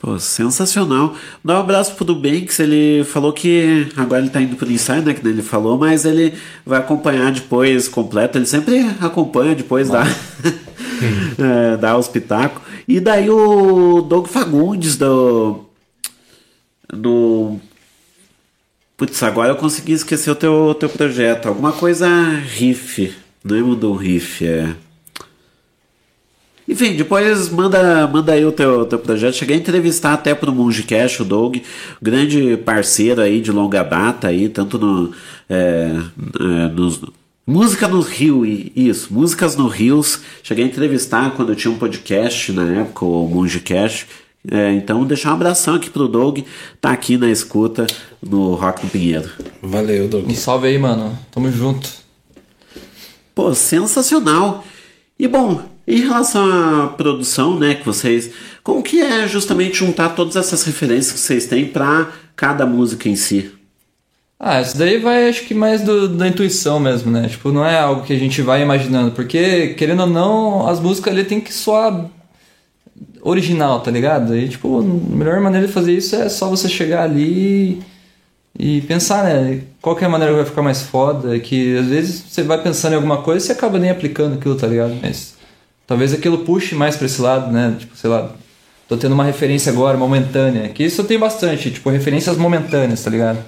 Speaker 8: Pô, sensacional. Dá um abraço pro Dubanks, ele falou que agora ele tá indo pro ensaio, né, que ele falou, mas ele vai acompanhar depois completo, ele sempre acompanha depois da é, dá os pitacos. E daí o Doug Fagundes do do Putz, agora eu consegui esquecer o teu, teu projeto. Alguma coisa riff. Não lembro do riff, é. Enfim, depois manda, manda aí o teu, teu projeto. Cheguei a entrevistar até pro Mungicast o Doug, grande parceiro aí de longa data aí, tanto no. É, é, nos, música no Rio, isso, músicas no Rios. Cheguei a entrevistar quando eu tinha um podcast na época, o Mungicast. É, então, deixar um abração aqui pro Doug, tá aqui na escuta no Rock no Pinheiro.
Speaker 18: Valeu, Doug.
Speaker 17: Um salve aí, mano. Tamo junto.
Speaker 8: Pô, sensacional. E bom, em relação à produção, né, que vocês, como que é justamente juntar todas essas referências que vocês têm para cada música em si?
Speaker 17: Ah, isso daí vai, acho que mais do, da intuição mesmo, né? Tipo, não é algo que a gente vai imaginando, porque querendo ou não, as músicas ali tem que soar original, tá ligado? Aí, tipo, a melhor maneira de fazer isso é só você chegar ali e pensar, né? Qual que é a maneira que vai ficar mais foda? Que às vezes você vai pensando em alguma coisa e você acaba nem aplicando aquilo, tá ligado? Mas talvez aquilo puxe mais para esse lado, né? Tipo, sei lá, tô tendo uma referência agora momentânea, que isso eu tenho bastante, tipo, referências momentâneas, tá ligado?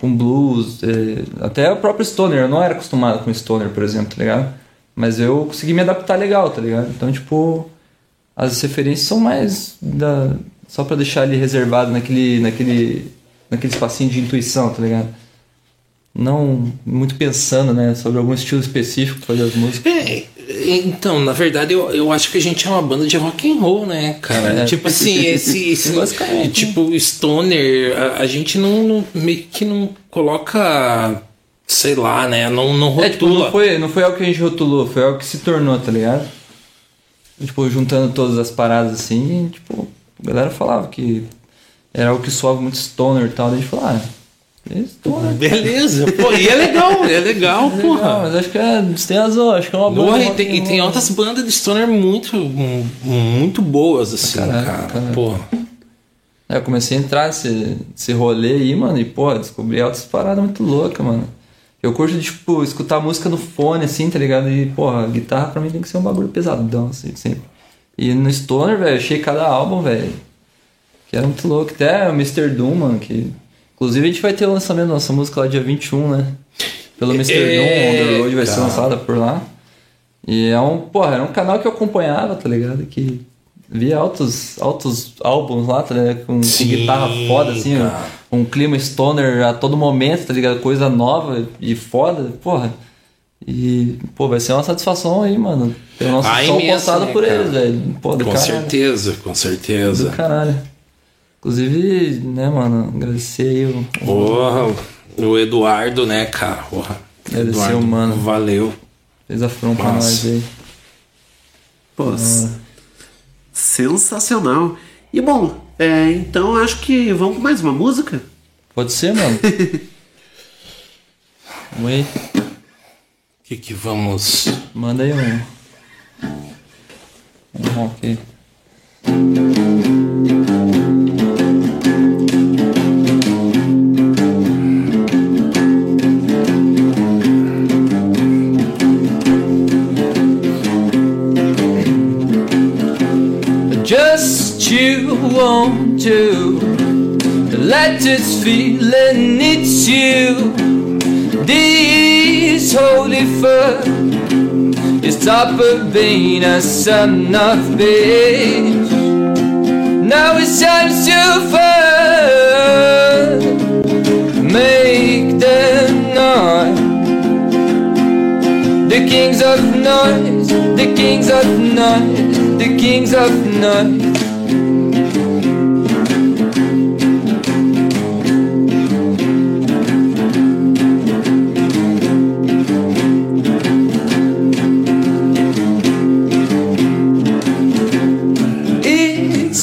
Speaker 17: Com blues, é, até o próprio stoner, eu não era acostumado com stoner, por exemplo, tá ligado? Mas eu consegui me adaptar legal, tá ligado? Então, tipo, as referências são mais da só para deixar ali reservado naquele naquele naquele espacinho de intuição, tá ligado? Não muito pensando, né, sobre algum estilo específico fazer as músicas.
Speaker 18: É, então, na verdade, eu, eu acho que a gente é uma banda de rock and roll, né, cara? É. Tipo assim, esse, esse tipo stoner, a, a gente não, não, meio que não coloca, sei lá, né? Não, não rotula. É, tipo,
Speaker 17: não foi, não foi algo que a gente rotulou, foi algo que se tornou, tá ligado? Tipo, juntando todas as paradas assim, tipo, a galera falava que era algo que soava muito stoner e tal, daí a gente falou, ah,
Speaker 18: Beleza, pô, e é legal, é legal, é porra. Legal,
Speaker 17: mas acho que é, tem razão, acho que é uma boa.
Speaker 18: E tem, e tem outras bandas de stoner muito, muito boas, assim, caraca, cara. Caraca. Porra.
Speaker 17: É, eu comecei a entrar nesse, nesse rolê aí, mano, e, pô, descobri outras paradas muito loucas, mano. Eu curto, tipo, escutar música no fone, assim, tá ligado? E, porra, guitarra pra mim tem que ser um bagulho pesadão, assim, sempre. E no Stoner, velho, achei cada álbum, velho, que era muito louco. Até o Mr. Doom, mano, que Inclusive a gente vai ter o lançamento da nossa música lá dia 21, né? Pelo Mr. É, Doom, On The Road vai ser lançada por lá. E é um, porra, era um canal que eu acompanhava, tá ligado? Que via altos, altos álbuns lá, tá ligado? Com, com guitarra foda, assim, um clima stoner a todo momento, tá ligado? Coisa nova e foda, porra. E, pô, vai ser uma satisfação aí, mano. Ter o nosso
Speaker 18: Ah,
Speaker 17: som
Speaker 18: imenso,
Speaker 17: postado
Speaker 18: né,
Speaker 17: por
Speaker 18: cara?
Speaker 17: eles, velho. Pô, do
Speaker 18: Com
Speaker 17: caralho.
Speaker 18: certeza, com certeza.
Speaker 17: Do caralho. Inclusive, né, mano, agradecer aí o.
Speaker 18: Porra, o Eduardo, né, cara? Porra.
Speaker 17: Agradecer
Speaker 18: Eduardo,
Speaker 17: o mano.
Speaker 18: Valeu.
Speaker 17: Fez a front pra nós aí.
Speaker 8: Pô,
Speaker 17: Ah.
Speaker 8: Sensacional. E bom, é, então acho que vamos com mais uma música?
Speaker 17: Pode ser, mano? Vamos aí.
Speaker 18: O que que vamos...
Speaker 17: Manda aí um. Um rock aí. This feeling it's you. This holy fuck is top of being a son of bitch. Now it's time to fuck. Make the noise. The kings of noise, the kings of noise, the kings of noise.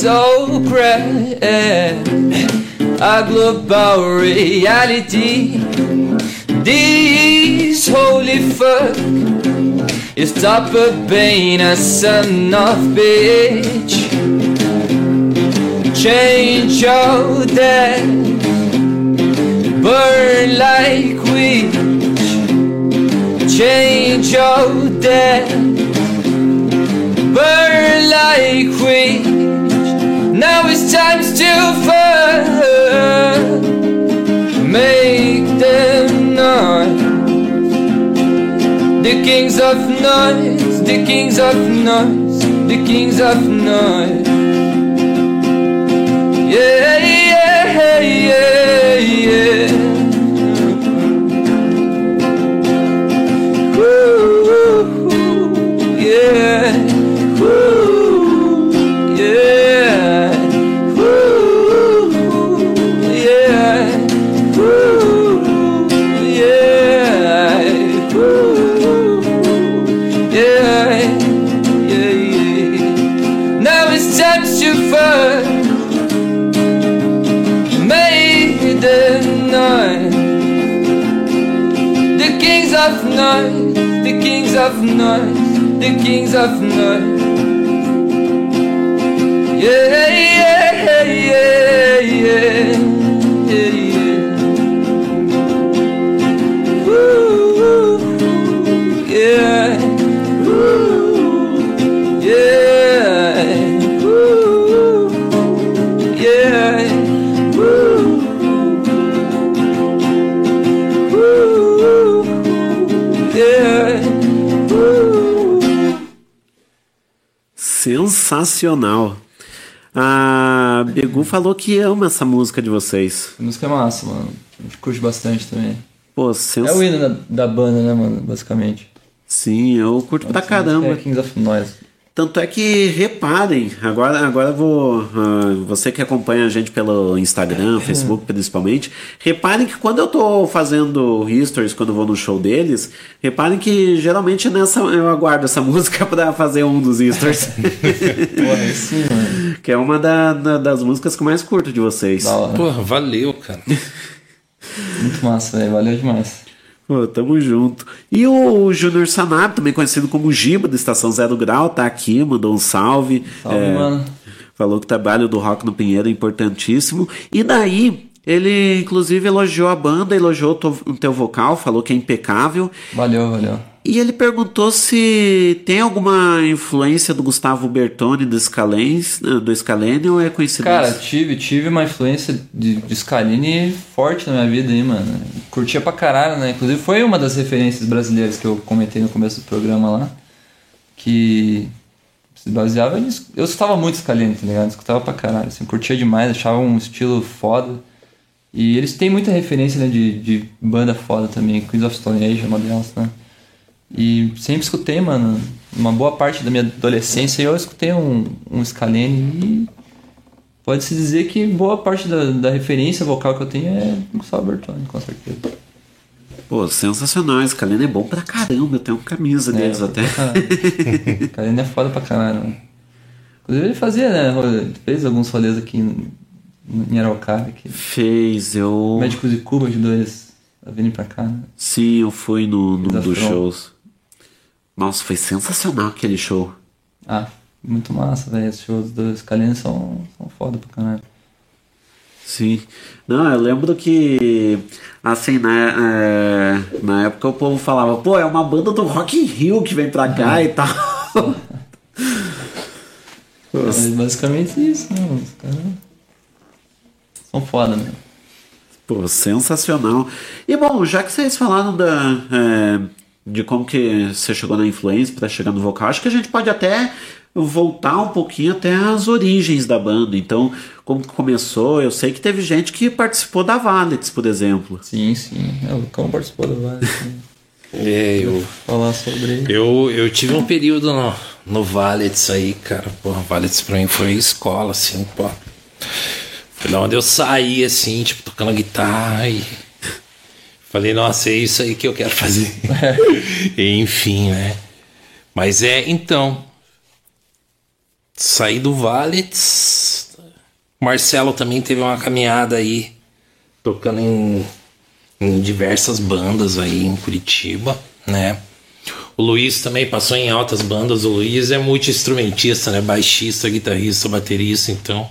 Speaker 17: So great, a global reality. This holy fuck is top of being a son of bitch. Change your death, burn like witch. Change your death, burn like witch. Now it's time to fuck. Make them noise. The kings of noise, the kings of noise, the kings of noise. Of night, the kings of night, the kings of night. Yeah, yeah,
Speaker 8: Sensacional. A Begu falou que ama essa música de vocês.
Speaker 17: A música é massa, mano. A gente curte bastante também.
Speaker 8: Pô, sens...
Speaker 17: É o hino da, da banda, né, mano? Basicamente.
Speaker 8: Sim, eu curto pra
Speaker 17: Essa
Speaker 8: caramba.
Speaker 17: É Kings of Noise.
Speaker 8: Tanto é que reparem, agora, agora eu vou. ah, você que acompanha a gente pelo Instagram, Facebook principalmente, reparem que quando eu tô fazendo stories, quando eu vou no show deles, reparem que geralmente nessa eu aguardo essa música pra fazer um dos stories.
Speaker 17: Porra, sim, mano.
Speaker 8: que é uma da- da- das músicas que eu mais curto de vocês.
Speaker 18: Porra, valeu, cara.
Speaker 17: Muito massa, velho. Valeu demais.
Speaker 8: Pô, tamo junto. E o Júnior Sanab, também conhecido como Giba, da Estação Zero Grau, tá aqui, mandou um salve.
Speaker 17: Salve, mano.
Speaker 8: Falou que o trabalho do Rock no Pinheiro é importantíssimo. E daí, ele inclusive elogiou a banda, elogiou o teu vocal, falou que é impecável.
Speaker 17: Valeu, valeu.
Speaker 8: E ele perguntou se tem alguma influência do Gustavo Bertoni do Scalene, do Scalene ou é coincidência?
Speaker 17: Cara, tive, tive uma influência de, de Scalini forte na minha vida aí, mano. Curtia pra caralho, né? Inclusive foi uma das referências brasileiras que eu comentei no começo do programa lá. Que se baseava nisso. Eu escutava muito Scalini, tá ligado? Escutava pra caralho. Assim, curtia demais, achava um estilo foda. E eles têm muita referência né, de, de banda foda também, Queens of Stone Age é uma delas, né? E sempre escutei, mano, uma boa parte da minha adolescência eu escutei um, um Scalene e pode-se dizer que boa parte da, da referência vocal que eu tenho é Gustavo Bertoni, com certeza.
Speaker 8: Pô, sensacional. Scalene é bom pra caramba. Eu tenho camisa deles até.
Speaker 17: Scalene é foda pra caralho, mano. Inclusive ele fazia, né? Fez alguns rolês aqui em, em Araucária. Que
Speaker 8: Fez, eu.
Speaker 17: Médicos de Cuba ajudou eles a virem pra cá, né?
Speaker 8: Sim, eu fui no, num dos shows. Nossa, foi sensacional aquele show.
Speaker 17: Ah, muito massa, velho. Os shows do Scalene são, são foda pra caralho.
Speaker 8: Sim. Não, eu lembro que, assim, né, é, na época o povo falava, pô, é uma banda do Rock in Rio que vem pra cá e tal.
Speaker 17: É basicamente isso, né? Os caras são foda, né?
Speaker 8: Pô, sensacional. E bom, já que vocês falaram da, é, de como que você chegou na influência para chegar no vocal, acho que a gente pode até voltar um pouquinho até as origens da banda. Então, como que começou? Eu sei que teve gente que participou da Valets, por exemplo.
Speaker 17: Sim, sim. É, o Lucão participou da Valets.
Speaker 18: É, eu.
Speaker 17: Falar sobre
Speaker 18: Eu, eu tive um período no, no Valets aí, cara. Porra, Valets pra mim foi escola, assim, pô. Foi lá onde eu saí, assim, tipo, tocando guitarra e. Falei, nossa, é isso aí que eu quero fazer. Enfim, né? Mas é, então. Saí do Valets. Marcelo também teve uma caminhada aí, tocando em em diversas bandas aí em Curitiba, né? O Luiz também passou em altas bandas. O Luiz é multi-instrumentista, né? Baixista, guitarrista, baterista, então.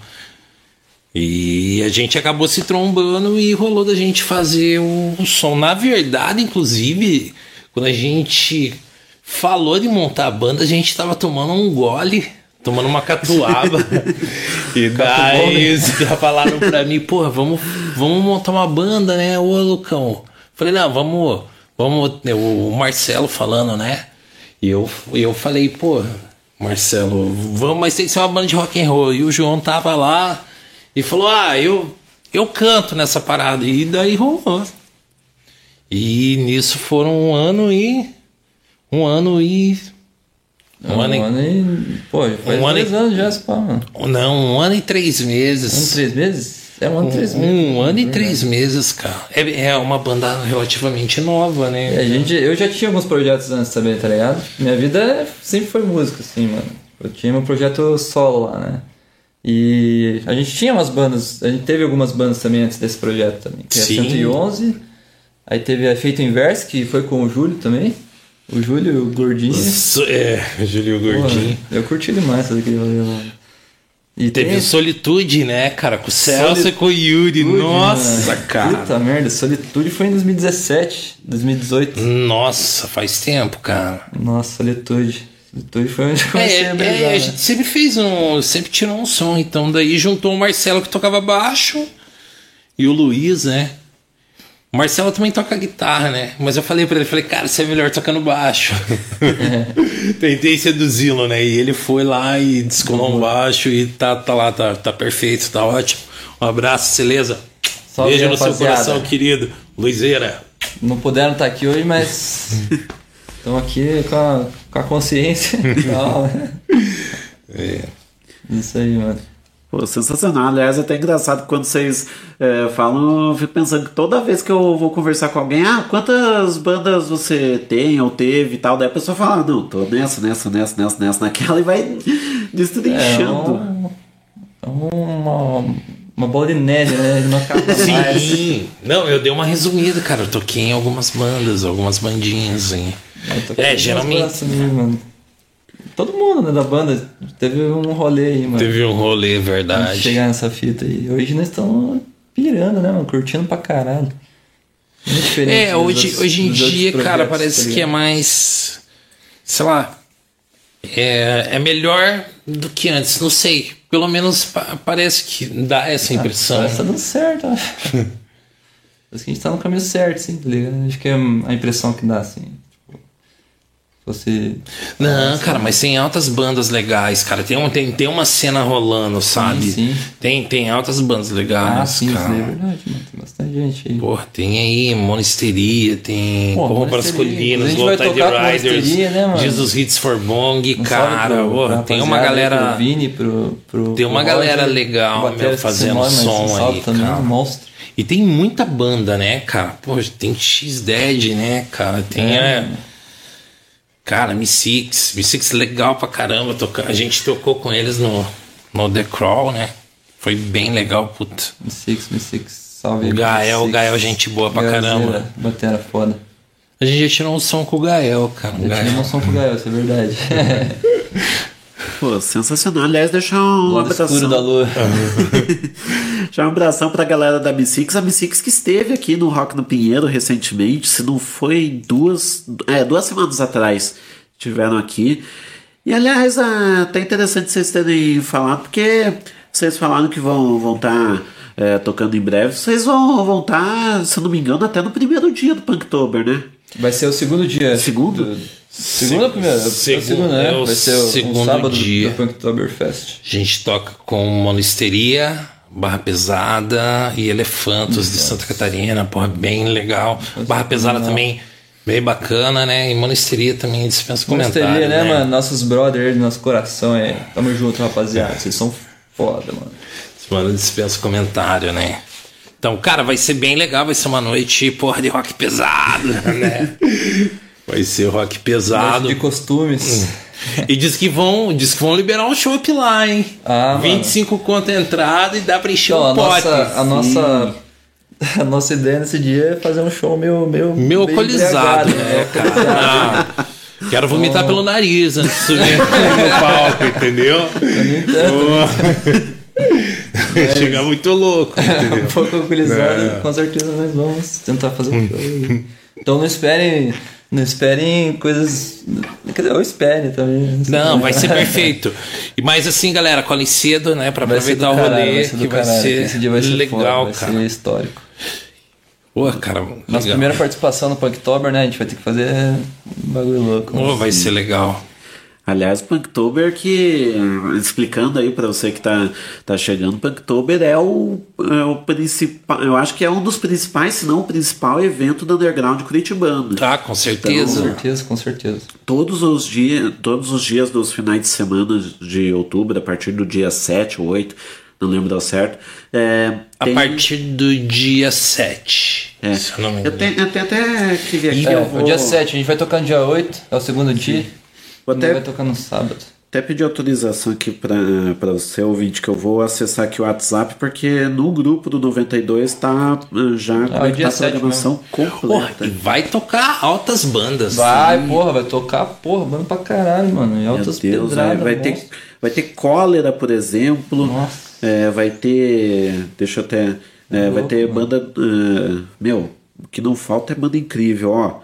Speaker 18: E a gente acabou se trombando e rolou da gente fazer o, o som. Na verdade, inclusive, quando a gente falou de montar a banda, a gente tava tomando um gole, tomando uma catuaba. e daí eles falaram pra mim, pô, vamos, vamos montar uma banda, né? Ô, Lucão. Falei, não, vamos. Vamos. O Marcelo falando, né? E eu, eu falei, pô, Marcelo, vamos, mas tem que ser uma banda de rock and roll. E o João tava lá e falou, ah, eu, eu canto nessa parada. E daí rolou. E nisso foram um ano e. Um ano e.
Speaker 17: Um ano e. Pô, já faz
Speaker 18: Um ano
Speaker 17: dois
Speaker 18: e-
Speaker 17: anos já, pá, mano.
Speaker 18: Não, um ano e três meses.
Speaker 17: Um ano e três meses? É um ano e três
Speaker 18: Um-
Speaker 17: meses.
Speaker 18: Um ano e três meses, cara. É, é uma banda relativamente nova, né?
Speaker 17: É, a gente, eu já tinha alguns projetos antes também, tá ligado? Minha vida sempre foi música, assim, mano. Eu tinha meu projeto solo lá, né? E a gente tinha umas bandas, a gente teve algumas bandas também antes desse projeto também. Que é
Speaker 18: Sim.
Speaker 17: 111, aí teve Efeito Inverso, que foi com o Júlio também. O Júlio, o Gordinho.
Speaker 18: É, Júlio Gordinho.
Speaker 17: Pô, eu curti demais essa daquele rolê lá. E
Speaker 18: Teve
Speaker 17: tem-
Speaker 18: o Solitude, né, cara? Com o Celso e com o Yuri.
Speaker 17: Solitude,
Speaker 18: Nossa,
Speaker 17: mano.
Speaker 18: cara.
Speaker 17: Puta merda, Solitude foi em 2017, 2018.
Speaker 18: Nossa, faz tempo, cara.
Speaker 17: Nossa, Solitude. Solitude foi onde eu
Speaker 18: É,
Speaker 17: comecei a brisar,
Speaker 18: é, a
Speaker 17: né?
Speaker 18: gente sempre fez um. Sempre tirou um som. Então daí juntou o Marcelo que tocava baixo e o Luiz, né? O Marcelo também toca guitarra, né? Mas eu falei pra ele, falei, cara, você é melhor tocando baixo. Tentei seduzi-lo, né? E ele foi lá e descolou um baixo e tá, tá lá, tá, tá perfeito, tá ótimo. Um abraço, beleza?
Speaker 17: Salve,
Speaker 18: Beijo no seu
Speaker 17: rapaziada.
Speaker 18: coração, querido. Luizeira.
Speaker 17: Não puderam estar aqui hoje, mas estão aqui com a, com a consciência. Né?
Speaker 18: É.
Speaker 17: Isso aí, mano.
Speaker 8: Pô, sensacional. Aliás, é até engraçado quando vocês é, falam, eu fico pensando que toda vez que eu vou conversar com alguém, ah, quantas bandas você tem ou teve e tal, daí a pessoa fala, ah, não, tô nessa, nessa, nessa, nessa, nessa, naquela e vai destrinchando.
Speaker 17: É um- uma, uma bola de neve, né? Não acaba mais.
Speaker 18: Sim. Não, eu dei uma resumida, cara. Eu toquei em algumas bandas, algumas bandinhas, hein? É, geralmente.
Speaker 17: Todo mundo né, da banda teve um rolê aí, mano.
Speaker 18: Teve um rolê,
Speaker 17: Antes de
Speaker 18: verdade.
Speaker 17: chegar nessa fita aí. Hoje nós estamos pirando, né, mano? Curtindo pra caralho. Muito diferente
Speaker 18: É, hoje,
Speaker 17: outros-
Speaker 18: hoje em dia, cara, parece
Speaker 17: tá
Speaker 18: que é mais. Sei lá. É, é melhor do que antes, não sei. Pelo menos pa- parece que dá essa impressão.
Speaker 17: Ah, parece que tá dando certo, acho. Parece que a gente tá no caminho certo, sim, tá ligado? Acho que é a impressão que dá, assim. Você.
Speaker 18: Não, cara, mas tem altas bandas legais, cara. Tem, um, tem, tem uma cena rolando, sabe?
Speaker 17: sim.
Speaker 18: Tem, tem altas bandas legais.
Speaker 17: Ah, sim, isso
Speaker 18: cara.
Speaker 17: daí é verdade, mano. Tem bastante. gente aí.
Speaker 18: Porra, tem aí Monesteria, tem
Speaker 17: Pô,
Speaker 18: Corra para as. Colinas,
Speaker 17: A gente vai
Speaker 18: Low Tide
Speaker 17: tocar com
Speaker 18: Riders,
Speaker 17: né, mano?
Speaker 18: Jesus Hits for Bong,
Speaker 17: Um
Speaker 18: cara,
Speaker 17: pro-
Speaker 18: porra, tem uma galera...
Speaker 17: Pro Vini, pro, pro,
Speaker 18: Tem uma
Speaker 17: pro
Speaker 18: galera
Speaker 17: Roger,
Speaker 18: legal, meu, fazendo
Speaker 17: mas
Speaker 18: som aí,
Speaker 17: também,
Speaker 18: cara.
Speaker 17: um monstro.
Speaker 18: E tem muita banda, né, cara? Pô, tem X-Dead, né, cara? Tem,
Speaker 17: É.
Speaker 18: é... Cara, Mi-Six. Mi-Six legal pra caramba. Tocar. A gente tocou com eles no, no The Crawl, né? Foi bem legal, puta.
Speaker 17: Mi-Six, Mi-Six, salve.
Speaker 18: O Gael, o. Gael, gente boa pra
Speaker 17: Gaelzeira,
Speaker 18: caramba.
Speaker 17: Batera foda.
Speaker 18: A gente já tirou um som com o Gael, cara. Gael.
Speaker 17: tirei uma som com o Gael, isso é verdade.
Speaker 8: Pô, sensacional. Aliás, deixar um
Speaker 17: Lado
Speaker 8: abração.
Speaker 17: da lua.
Speaker 8: deixar um abração pra galera da Mi-Six. A Mi-Six que esteve aqui no Rock no Pinheiro recentemente, se não foi duas, é, duas semanas atrás, tiveram aqui. E aliás, é até interessante vocês terem falado, porque vocês falaram que vão vão estar tocando em breve. Vocês vão vão estar, se não me engano, até no primeiro dia do Punktober, né?
Speaker 17: Vai ser o segundo dia.
Speaker 8: Segundo?
Speaker 17: Segundo ou primeiro?
Speaker 18: Segundo,
Speaker 17: o segundo, né?
Speaker 18: é
Speaker 17: Vai ser o
Speaker 18: segundo
Speaker 17: um sábado
Speaker 18: dia.
Speaker 17: do Punktoberfest.
Speaker 18: A gente toca com Monesteria, Barra Pesada e Elefantos de Santa Catarina, porra, bem legal. Barra Pesada também, bem bacana, né? E Monesteria também dispensa comentário.
Speaker 17: Monsteria, né, mano? Nossos brothers, nosso coração é. Tamo junto, rapaziada. Vocês são foda, mano.
Speaker 18: Mano, dispensa comentário, né? Então, cara, vai ser bem legal, vai ser uma noite, porra, de rock pesado, né? Vai ser rock pesado.
Speaker 17: De costumes.
Speaker 18: E diz que vão, diz que vão liberar um chopp lá, hein?
Speaker 17: Ah,
Speaker 18: 25 conto a entrada e dá pra encher
Speaker 17: Então,
Speaker 18: o
Speaker 17: a
Speaker 18: pote.
Speaker 17: nossa, a nossa a nossa ideia nesse dia é fazer um show meio meio
Speaker 18: Meio alcoolizado, né, cara?
Speaker 17: Alcoolizado.
Speaker 18: Ah, quero vomitar
Speaker 17: Oh.
Speaker 18: pelo nariz antes de subir no palco, entendeu? Oh. Chegar muito louco, entendeu?
Speaker 17: um pouco alcoolizado,
Speaker 18: É.
Speaker 17: com certeza nós vamos tentar fazer um show. aí. Então não esperem, não esperem coisas, quer dizer, ou esperem também.
Speaker 18: Não, vai ser perfeito. E Mas assim, galera, colhem cedo, né? Pra
Speaker 17: Vai ser
Speaker 18: aproveitar o
Speaker 17: caralho,
Speaker 18: rolê,
Speaker 17: vai
Speaker 18: que vai
Speaker 17: caralho,
Speaker 18: ser,
Speaker 17: esse dia vai ser
Speaker 18: legal,
Speaker 17: foda, vai
Speaker 18: cara.
Speaker 17: ser histórico.
Speaker 18: Pô, cara,
Speaker 17: Nossa
Speaker 18: legal.
Speaker 17: primeira participação no Punktober, né? A gente vai ter que fazer um bagulho louco.
Speaker 18: Pô, vai ser legal.
Speaker 8: Aliás, Punktober que, explicando aí pra você que tá, tá chegando, Punktober é o, é o principal, eu acho que é um dos principais, se não o principal evento do underground curitibano.
Speaker 18: Tá, com certeza.
Speaker 17: Com certeza, com certeza.
Speaker 8: Todos os dias, todos os dias dos finais de semana de outubro, a partir do dia 7 ou 8, não lembro ao certo, é,
Speaker 18: A
Speaker 8: tem-
Speaker 18: partir do dia 7.
Speaker 8: É.
Speaker 18: Se eu não me
Speaker 8: Eu
Speaker 18: engano.
Speaker 8: tenho, eu tenho até que ver aqui.
Speaker 17: É,
Speaker 8: eu vou,
Speaker 17: O dia 7, a gente vai tocar no dia 8, é o segundo dia.
Speaker 8: Vou até-
Speaker 17: vai tocar no sábado.
Speaker 8: Até pedir autorização aqui para você, ouvinte, que eu vou acessar aqui o WhatsApp, porque no grupo do 92 tá eh, já
Speaker 17: Ah,
Speaker 8: é a
Speaker 17: 7
Speaker 8: programação
Speaker 18: Porra,
Speaker 8: completa.
Speaker 18: e vai tocar altas bandas.
Speaker 17: Vai, porra, vai tocar, porra, banda pra caralho, mano. E
Speaker 8: Meu
Speaker 17: altas
Speaker 8: Deus,
Speaker 17: pedradas.
Speaker 8: vai, vai ter, vai ter cólera, por exemplo. É, vai ter. Deixa eu até. é, vai ter banda. eh, meu, o que não falta é banda incrível, ó.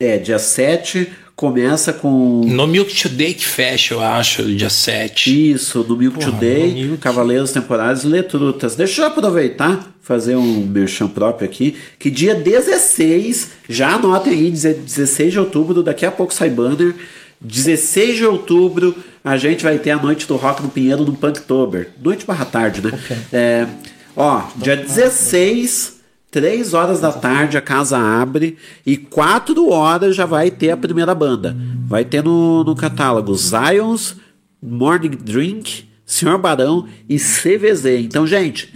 Speaker 8: É, dia 7 começa com.
Speaker 18: No Milk Today que fecha, eu acho, dia 7.
Speaker 8: Isso, no Milk Today, Cavaleiros Temporários Letrutas. Deixa eu aproveitar, fazer um merchan próprio aqui, que dia 16, já anotem aí, deze- 16 de outubro, daqui a pouco sai banner, 16 de outubro a gente vai ter a Noite do Rock no Pinheiro no Punktober. Noite barra tarde, né? É, ó, dia 16... 3 horas da tarde a casa abre e 4 horas já vai ter a primeira banda. Vai ter no, no catálogo Zions, Morning Drink, Senhor Barão e CVZ. Então, gente,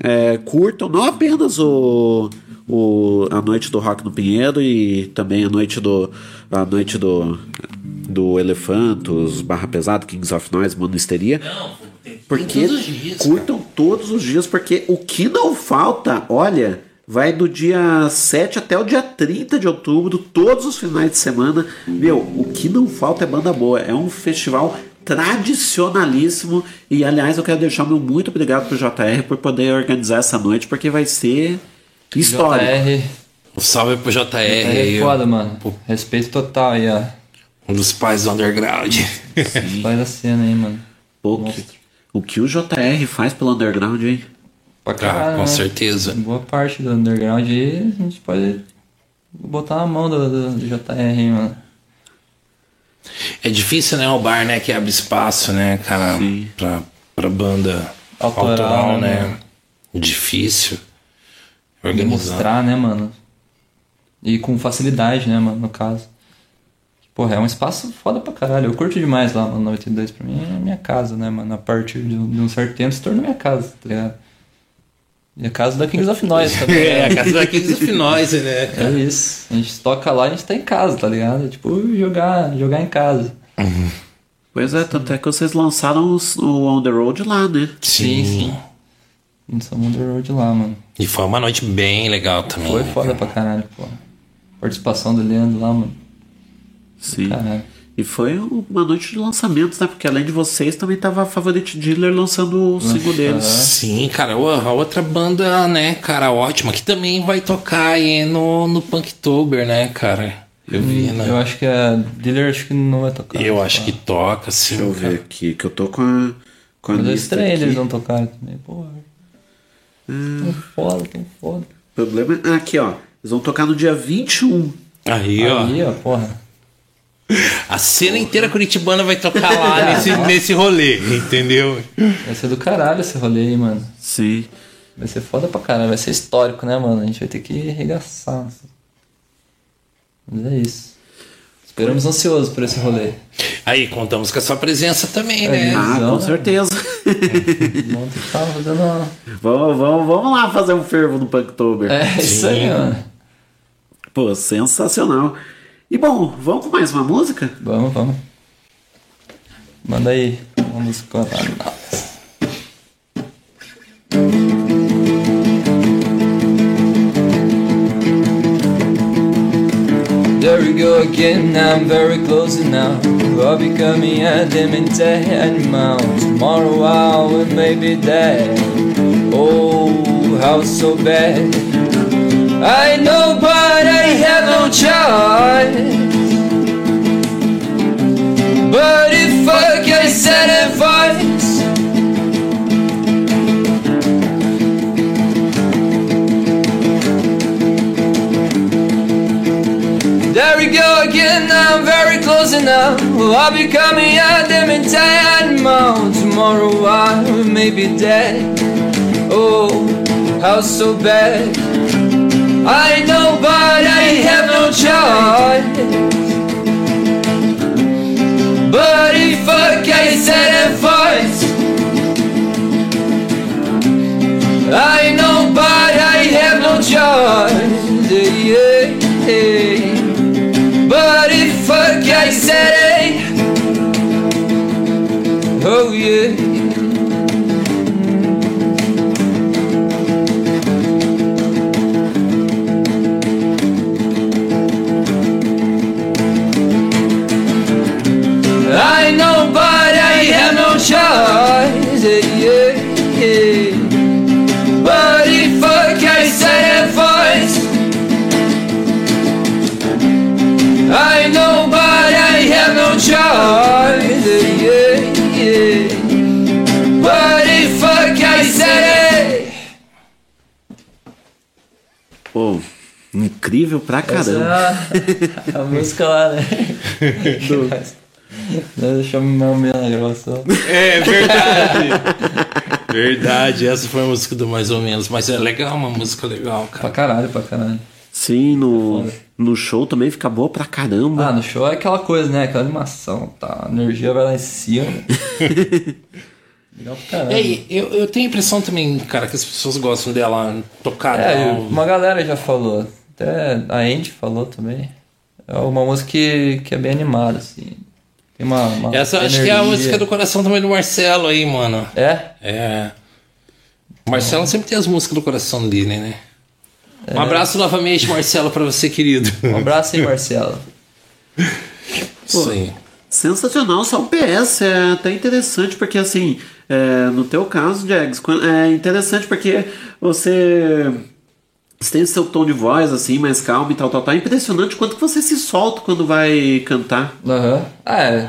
Speaker 8: é, curtam não apenas o, o a noite do Rock no Pinheiro e também a noite do a noite do do Elefantos, Barra Pesado, Kings of Noise, Monasteria. Porque
Speaker 18: todos os dias,
Speaker 8: curtam todos os dias, porque o que não falta, olha, vai do dia 7 até o dia 30 de outubro, todos os finais de semana. Meu, o que não falta é banda boa. É um festival tradicionalíssimo. E aliás, eu quero deixar meu muito obrigado pro JR por poder organizar essa noite, porque vai ser histórico.
Speaker 17: JR,
Speaker 18: Um salve pro JR,
Speaker 17: é foda, mano. Respeito total aí, ó.
Speaker 18: um dos pais do underground.
Speaker 17: Faz a cena aí, mano.
Speaker 8: Pô, que- o que o JR faz pelo underground, hein?
Speaker 17: Pra
Speaker 18: Ah, com certeza.
Speaker 17: Boa parte do underground aí, a gente pode botar na mão do, do, do JR, hein, mano.
Speaker 18: É difícil, né? O bar, né? Que abre espaço, né, cara? Pra, pra banda
Speaker 17: Autoral,
Speaker 18: autoral,
Speaker 17: né?
Speaker 18: né? Difícil. Organizado.
Speaker 17: mostrar, né, mano? E com facilidade, né, mano, no caso. Porra, é um espaço foda pra caralho. Eu curto demais lá, mano. 92 pra mim é minha casa, né, mano? A partir de um, de um certo tempo se tornou minha casa, tá ligado? E a casa da Kings of Noise também.
Speaker 18: É, a casa da Kings of Noise, né,
Speaker 17: É isso. A gente toca lá e a gente tá em casa, tá ligado? É tipo jogar, jogar em casa.
Speaker 8: Pois é, tanto é que vocês lançaram os- o On The Road lá, né?
Speaker 17: Sim, sim. Gente só on the road lá, mano.
Speaker 18: E foi uma noite bem legal também.
Speaker 17: Foi
Speaker 18: né,
Speaker 17: foda
Speaker 18: cara?
Speaker 17: pra caralho, pô. Participação do Leandro lá, mano.
Speaker 8: Sim.
Speaker 17: Caralho.
Speaker 8: E foi uma noite de lançamentos, né? Porque além de vocês, também tava a Favorite Dealer lançando o single deles.
Speaker 18: Sim, cara, o- a outra banda, né, cara, ótima, que também vai tocar aí no, no Punktober, né, cara? Eu vi, né?
Speaker 17: Hum, Eu acho que a dealer acho que não vai tocar.
Speaker 18: Eu acho que toca, sim.
Speaker 8: Deixa eu ver aqui, que eu tô com a, com a
Speaker 17: Mas
Speaker 8: lista aqui.
Speaker 17: eles não tocarem também. Porra. Tão foda, tão foda.
Speaker 8: O problema é... Aqui, ó. Eles vão tocar no dia 21.
Speaker 18: Aí, ó.
Speaker 17: Aí, ó, porra.
Speaker 18: A cena inteira curitibana vai tocar lá nesse, nesse rolê, entendeu?
Speaker 17: Vai ser do caralho esse rolê aí, mano.
Speaker 8: Sim.
Speaker 17: Vai ser foda pra caralho. Vai ser histórico, né, mano? A gente vai ter que arregaçar. Mas é isso. Esperamos ansiosos por esse rolê.
Speaker 18: Aí, contamos com a sua presença também, né?
Speaker 8: Ah, com certeza.
Speaker 17: Tava fazendo uma...
Speaker 8: vamos, vamos, vamos lá fazer um fervo no Punktober.
Speaker 17: É, isso aí, mano.
Speaker 8: Pô, sensacional. E bom, vamos com mais uma música?
Speaker 17: Vamos, vamos. Manda aí. There we go again, I'm very close now. I'll be coming at them in ten miles. Tomorrow I will maybe dead. Oh, how so bad. I know, but choice. But if I can set a voice There we go again, I'm very close enough. I'll be coming at them ten months Tomorrow I may be dead. Oh, how so bad I know but I have no choice But if I can set a voice I know but I have no choice yeah, yeah. But if I can set it Oh yeah
Speaker 8: incrível pra caramba.
Speaker 17: Essa é a, a música lá, né? Do... Deixa eu me meio na gravação.
Speaker 18: É verdade. verdade, essa foi a música do mais ou menos. Mas é legal, uma música legal, cara.
Speaker 17: Pra caralho, pra caralho.
Speaker 8: Sim, no, no show também fica boa pra caramba.
Speaker 17: Ah, no show é aquela coisa, né? Aquela animação, tá? A energia vai lá em cima. Legal pra caralho.
Speaker 18: É, e eu, eu tenho a impressão também, cara, que as pessoas gostam dela tocar.
Speaker 17: É, uma galera já falou. Até a Andy falou também. É uma música que, que é bem animada, assim. Tem uma. uma
Speaker 18: Essa acho que é a
Speaker 17: energia.
Speaker 18: música do coração também do Marcelo aí, mano.
Speaker 17: É?
Speaker 18: É. O Marcelo sempre tem as músicas do coração dele, né? Um
Speaker 17: É.
Speaker 18: abraço novamente, Marcelo, pra você, querido.
Speaker 17: Um abraço aí, Marcelo.
Speaker 18: Isso aí.
Speaker 8: Sensacional, só um PS, é até interessante, porque assim, é, no teu caso, Jags, é interessante porque você, você tem seu tom de voz assim, mais calmo e tal, tal, tal. É impressionante quanto que você se solta quando vai cantar.
Speaker 17: Aham. Ah, é.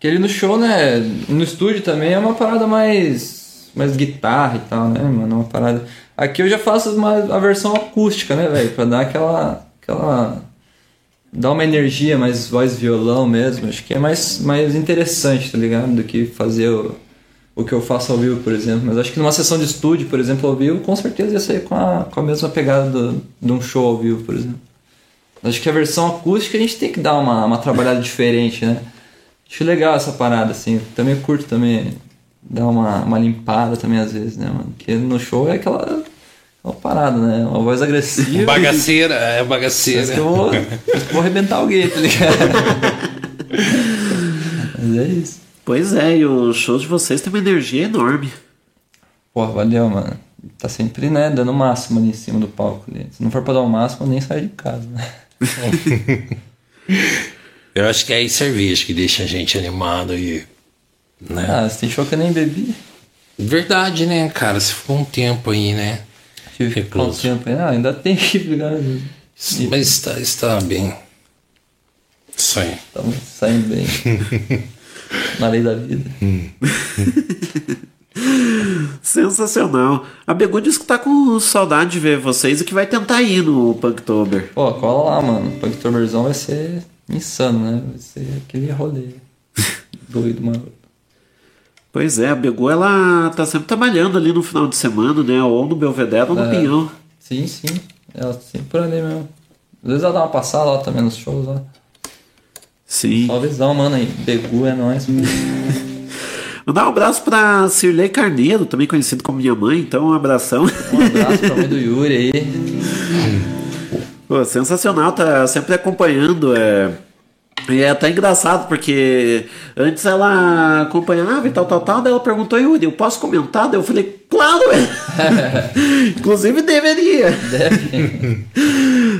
Speaker 17: Que ele no show, né? No estúdio também é uma parada mais. mais guitarra e tal, né, mano? Uma parada. Aqui eu já faço uma, a versão acústica, né, velho? Pra dar aquela. aquela. dar uma energia mais voz violão mesmo. Acho que é mais, mais interessante, tá ligado? Do que fazer o, o que eu faço ao vivo, por exemplo. Mas acho que numa sessão de estúdio, por exemplo, ao vivo, com certeza ia sair com a, com a mesma pegada do, de um show ao vivo, por exemplo. Acho que a versão acústica a gente tem que dar uma, uma trabalhada diferente, né? Acho legal essa parada, assim. Também curto também dar uma, uma limpada também às vezes, né, mano? Porque no show é aquela, aquela parada, né? Uma voz agressiva.
Speaker 18: Bagaceira, é bagaceira.
Speaker 17: Parece que eu vou, vou arrebentar alguém, tá ligado? Mas é isso.
Speaker 8: Pois é, e os shows de vocês têm uma energia enorme.
Speaker 17: Pô, valeu, mano. Tá sempre, né, dando o máximo ali em cima do palco. Ali. Se não for pra dar o máximo, eu nem saio de casa, né?
Speaker 18: Eu acho que é a cerveja que deixa a gente animado e. Né?
Speaker 17: Ah, você tem show que eu nem bebi.
Speaker 18: Verdade, né, cara? Se ficou um tempo aí, né?
Speaker 17: Tive que ficar um tempo aí. Ah, ainda tem que ligar.
Speaker 18: Mas está, está bem. Isso aí.
Speaker 17: Estamos saindo bem. Na lei da vida.
Speaker 8: Sensacional. A Begu disse que tá com saudade de ver vocês e que vai tentar ir no Punktober.
Speaker 17: Pô, cola lá, mano. Punktoberzão vai ser insano, né? Vai ser aquele rolê. Doido, mano.
Speaker 8: Pois é, a Begu ela tá sempre trabalhando ali no final de semana, né? Ou no Belvedere ou no
Speaker 17: É.
Speaker 8: Pinhão.
Speaker 17: Sim, sim. Ela sempre por ali mesmo. Às vezes ela dá uma passada lá também nos shows lá.
Speaker 8: Sim.
Speaker 17: Salvezão, mano aí. Begu é nóis.
Speaker 8: Mandar um abraço pra Cirlei Carneiro, também conhecido como minha mãe, então um abração.
Speaker 17: Um abraço pra mãe do Yuri aí.
Speaker 8: Pô, sensacional, tá sempre acompanhando. É... E é até engraçado, porque antes ela acompanhava e tal, tal, tal, daí ela perguntou, Yuri, eu posso comentar? Daí eu falei, claro! Inclusive deveria.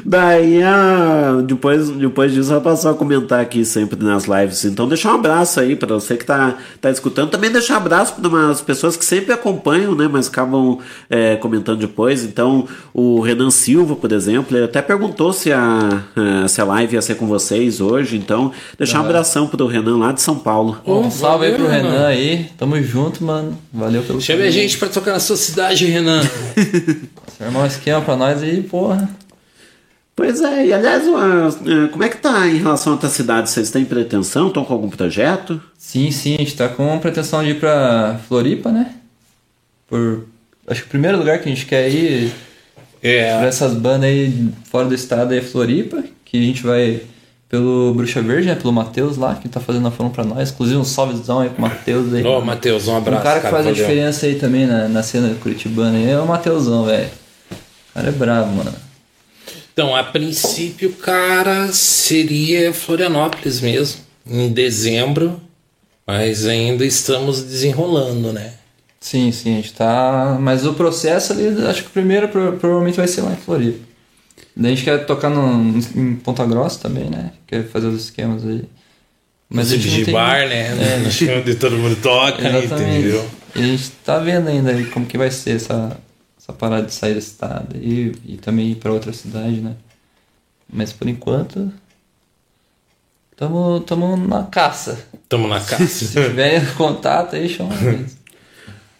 Speaker 8: Daí, a... depois, depois disso, ela passou a comentar aqui sempre nas lives. Então, deixar um abraço aí para você que tá, tá escutando. Também deixar um abraço para umas pessoas que sempre acompanham, né? Mas acabam é, comentando depois. Então, o Renan Silva, por exemplo, ele até perguntou se a, eh, se a live ia ser com vocês hoje. Então, deixar um
Speaker 17: Ah.
Speaker 8: abração pro Renan lá de São Paulo.
Speaker 17: Um salve aí pro Renan. aí. Tamo junto, mano. Valeu pelo
Speaker 18: Chame a gente pra tocar na sua cidade, Renan.
Speaker 17: Armar um esquema pra nós aí, porra.
Speaker 8: Pois é, e aliás, eh, como é que tá em relação a outra cidade? Vocês têm pretensão? Estão com algum projeto?
Speaker 17: Sim, sim, a gente tá com pretensão de ir pra Floripa, né? Por. Acho que o primeiro lugar que a gente quer ir
Speaker 18: é.
Speaker 17: pra essas bandas aí fora do estado é Floripa, que a gente vai pelo Bruxa Verde, né? Pelo Matheus lá, que tá fazendo a fama pra nós. Inclusive um salvezão aí pro Matheus aí.
Speaker 18: Ô, Matheus, um abraço,
Speaker 17: Um cara que
Speaker 18: cara,
Speaker 17: faz a
Speaker 18: valeu.
Speaker 17: diferença aí também na, na cena curitibana aí é o Matheusão, velho. O cara é brabo, mano.
Speaker 18: Então, a princípio, cara, seria Florianópolis mesmo, em dezembro, mas ainda estamos desenrolando, né?
Speaker 17: Sim, sim, a gente tá. Mas o processo ali, acho que o primeiro pro- provavelmente vai ser lá em Floripa. Daí a gente quer tocar no, em Ponta Grossa também, né? Quer fazer os esquemas aí.
Speaker 18: Mas
Speaker 17: gente não
Speaker 18: de bar, né?
Speaker 17: É,
Speaker 18: No chão onde todo mundo toca,
Speaker 17: Exatamente.
Speaker 18: entendeu?
Speaker 17: E a gente tá vendo ainda aí como que vai ser essa, essa parada de sair do estado e, e também ir pra outra cidade, né? Mas por enquanto. Tamo, tamo na caça.
Speaker 18: Tamo na caça.
Speaker 17: Se tiver contato aí, chama.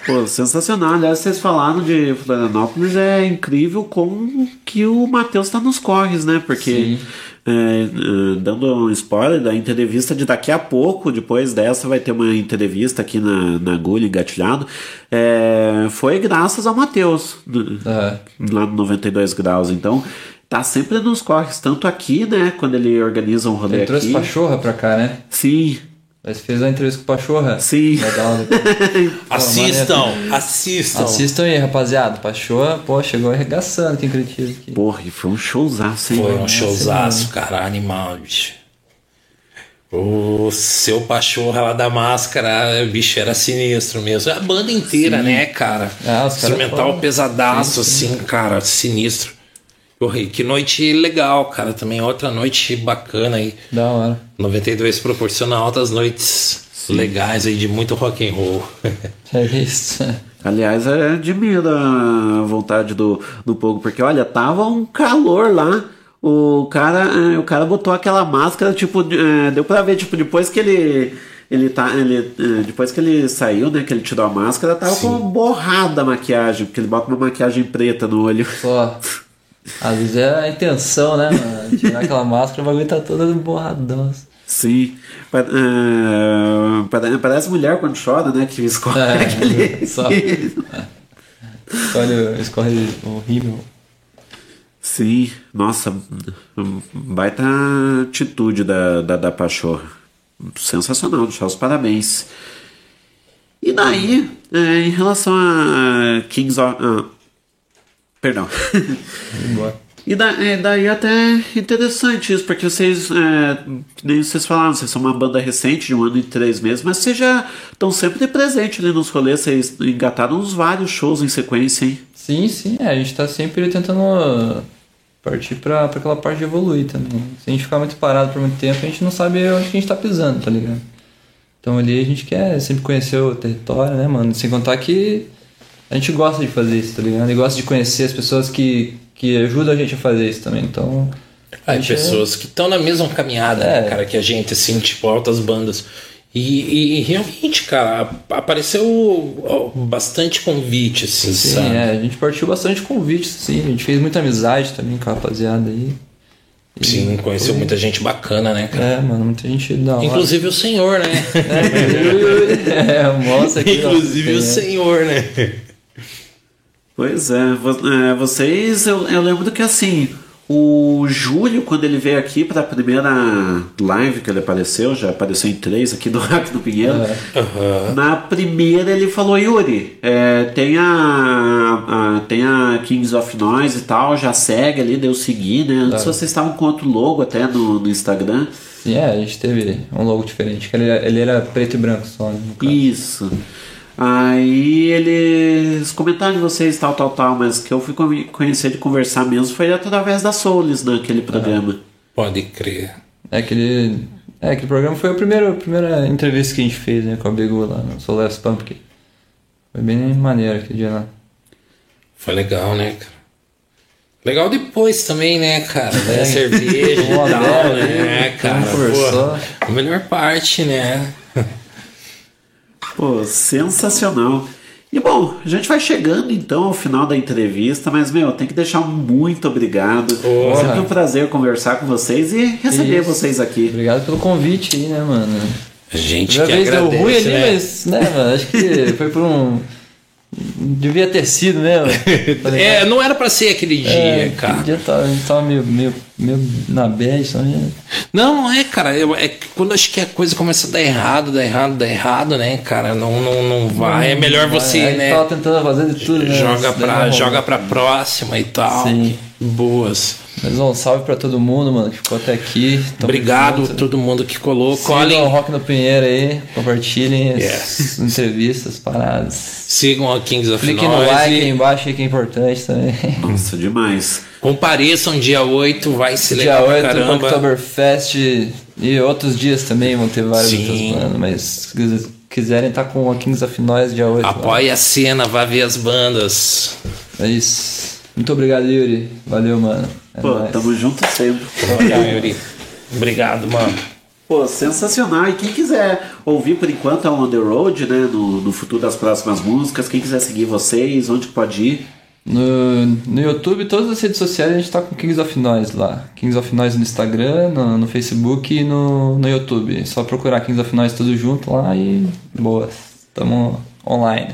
Speaker 8: Pô, sensacional. Aliás, vocês falaram de Florianópolis, é incrível como que o Matheus tá nos corres, né? Porque, é, é, dando um spoiler da entrevista de daqui a pouco, depois dessa vai ter uma entrevista aqui na, na Agulha, engatilhado, é, foi graças ao Matheus, do- lá no 92 Graus. Então, tá sempre nos corres, tanto aqui, né? Quando ele organiza um rolê
Speaker 17: Ele trouxe
Speaker 8: aqui.
Speaker 17: Pachorra pra cá, né?
Speaker 8: Sim.
Speaker 17: Mas fez a entrevista com o Pachorra?
Speaker 8: Sim.
Speaker 17: Legal.
Speaker 18: Assistam, assistam.
Speaker 17: Assistam aí, rapaziada. Pachorra, pô, chegou arregaçando aqui em Curitiba. Aqui.
Speaker 8: Porra, e foi um showzaço, hein?
Speaker 18: Foi um showzaço, cara, animal, bicho. O seu pachorra lá da máscara, bicho, era sinistro mesmo. A banda inteira,
Speaker 17: Sim.
Speaker 18: né, cara?
Speaker 17: Ah,
Speaker 18: Instrumental
Speaker 17: foram-
Speaker 18: pesadaço,
Speaker 17: Sim, sim.
Speaker 18: assim, cara, sinistro. Porra, e que noite legal, cara. Também outra noite bacana aí.
Speaker 17: Da hora.
Speaker 18: 92 proporciona altas noites legais aí de muito rock and roll.
Speaker 17: É isso.
Speaker 8: Aliás, é admiro a vontade do, do povo, porque olha, tava um calor lá. O cara, eh, o cara botou aquela máscara, tipo, eh, deu pra ver, tipo, depois que ele. Ele tá. Ele, eh, depois que ele saiu, né? Que ele tirou a máscara, tava com borrada a maquiagem, porque ele bota uma maquiagem preta no olho.
Speaker 17: Só. Às vezes é a intenção, né, mano? Tirar aquela máscara, o bagulho tá todo borradão. assim.
Speaker 8: Sim. Pare- parece mulher quando chora, né? Que escorre
Speaker 17: É,
Speaker 8: aquele.
Speaker 17: só. Escolhe, escorre horrível.
Speaker 8: Sim, nossa, baita atitude da, da, da Pachorra. Sensacional, deixar os parabéns. E daí, é, em relação a Kings of. Perdão. E da, é, daí até interessante isso, porque vocês, é, nem vocês falaram, vocês são uma banda recente, de um ano e três meses, mas vocês já estão sempre presentes ali nos rolês, vocês engataram uns vários shows em sequência, hein?
Speaker 17: Sim, sim, é, a gente tá sempre tentando partir pra, pra aquela parte de evoluir também. Se a gente ficar muito parado por muito tempo, a gente não sabe onde que a gente tá pisando, tá ligado? Então ali a gente quer sempre conhecer o território, né, mano? Sem contar que a gente gosta de fazer isso, tá ligado? A gente gosta de conhecer as pessoas que, que ajudam a gente a fazer isso também, então...
Speaker 18: Aí
Speaker 17: gente é-
Speaker 18: pessoas que estão na mesma caminhada,
Speaker 17: É.
Speaker 18: né, cara, que a gente, assim, tipo, altas bandas. E, e realmente, cara, ap- apareceu ó, bastante convite, assim,
Speaker 17: Sim,
Speaker 18: sabe?
Speaker 17: é, a gente partiu bastante convites, sim. A gente fez muita amizade também com a rapaziada aí. E
Speaker 18: Sim, conheceu
Speaker 17: foi-
Speaker 18: muita gente bacana, né, cara?
Speaker 17: É, mano, muita gente da hora.
Speaker 18: Inclusive o senhor, né?
Speaker 17: É, mostra aqui. ó,
Speaker 18: Inclusive o
Speaker 17: tem-
Speaker 18: senhor, né?
Speaker 8: Pois é, é, vocês, eu, eu lembro que assim, o Júlio, quando ele veio aqui para a primeira live que ele apareceu, já apareceu em três aqui do Hack do Pinheiro. Na primeira ele falou: Yuri, é, tem, a, a- tem a Kings of Noise e tal, já segue ali, deu seguir, né? Antes
Speaker 17: Tá.
Speaker 8: vocês estavam com outro logo até no, no Instagram.
Speaker 17: Sim, é, a gente teve um logo diferente, que ele, ele era preto e branco só, né? no caso.
Speaker 8: Isso. Aí eles comentaram de vocês tal, tal, tal, mas que eu fui con- conhecer de conversar mesmo foi através da Souls naquele programa.
Speaker 18: Pode crer.
Speaker 17: É aquele. É, aquele programa foi a primeira, a primeira entrevista que a gente fez né, com a Begu lá no Solar Pumpkin. Foi bem maneiro aquele dia lá.
Speaker 18: Foi legal, né, cara? Legal depois também, né, cara?
Speaker 17: É.
Speaker 18: Né? Cerveja e tal, né,
Speaker 17: né?
Speaker 18: cara? Pô, a melhor parte, né?
Speaker 8: Pô, sensacional. E bom, a gente vai chegando então ao final da entrevista, mas meu, tem que deixar um muito obrigado.
Speaker 17: Porra.
Speaker 8: Sempre um prazer conversar com vocês e receber
Speaker 17: Isso.
Speaker 8: vocês aqui.
Speaker 17: Obrigado pelo convite aí, né, mano?
Speaker 18: A gente
Speaker 17: Primeira
Speaker 18: que
Speaker 17: vez deu
Speaker 18: agradece,
Speaker 17: ruim ali,
Speaker 18: né?
Speaker 17: mas, né, mano? Acho que foi por um. Devia ter sido, né?
Speaker 18: É, não era pra ser aquele dia,
Speaker 17: É,
Speaker 18: cara.
Speaker 17: aquele dia tava, a gente tava meio, meio, meio na bad também.
Speaker 18: Não, não é, cara. É, é quando acho que a coisa começa a dar errado, dar errado, dar errado, né, cara? Não, não, não vai. É melhor você,
Speaker 17: gente
Speaker 18: né?
Speaker 17: tava tentando fazer de tudo, né?
Speaker 18: Joga pra,
Speaker 17: não
Speaker 18: joga pra próxima e tal.
Speaker 17: Sim.
Speaker 18: Boas.
Speaker 17: Mas um salve pra todo mundo, mano, que ficou até aqui. Tamo
Speaker 18: Obrigado
Speaker 17: junto.
Speaker 18: a todo mundo que colou.
Speaker 17: Sigam
Speaker 18: Colhem,
Speaker 17: o Rock no Pinheiro aí, compartilhem as
Speaker 18: Yes.
Speaker 17: entrevistas, paradas.
Speaker 18: sigam a Kings of
Speaker 17: Cliquem no like aí embaixo aí que é importante também.
Speaker 8: Nossa, demais.
Speaker 18: Compareçam dia 8, vai
Speaker 17: Dia
Speaker 18: legal pra
Speaker 17: 8 no
Speaker 18: caramba.
Speaker 17: Oktoberfest e outros dias também vão ter vários
Speaker 18: Sim.
Speaker 17: outros bandas, mas se quis- quiserem estar com a Kings of Noise dia 8. lá.
Speaker 18: Apoie a cena, vá ver as bandas.
Speaker 17: É isso. Muito obrigado, Yuri. Valeu, mano. É
Speaker 8: Pô,
Speaker 17: nóis.
Speaker 8: tamo junto sempre.
Speaker 18: Olha, Yuri. Obrigado, mano.
Speaker 8: Pô, sensacional. E quem quiser ouvir por enquanto é o On The Road, né? No, no futuro das próximas músicas. Quem quiser seguir vocês, onde que pode ir?
Speaker 17: No, no YouTube, todas as redes sociais, a gente tá com Kings of Noise lá. Kings of Noise no Instagram, no, no Facebook e no, no YouTube. É só procurar Kings of Noise tudo junto lá e boas. Tamo online.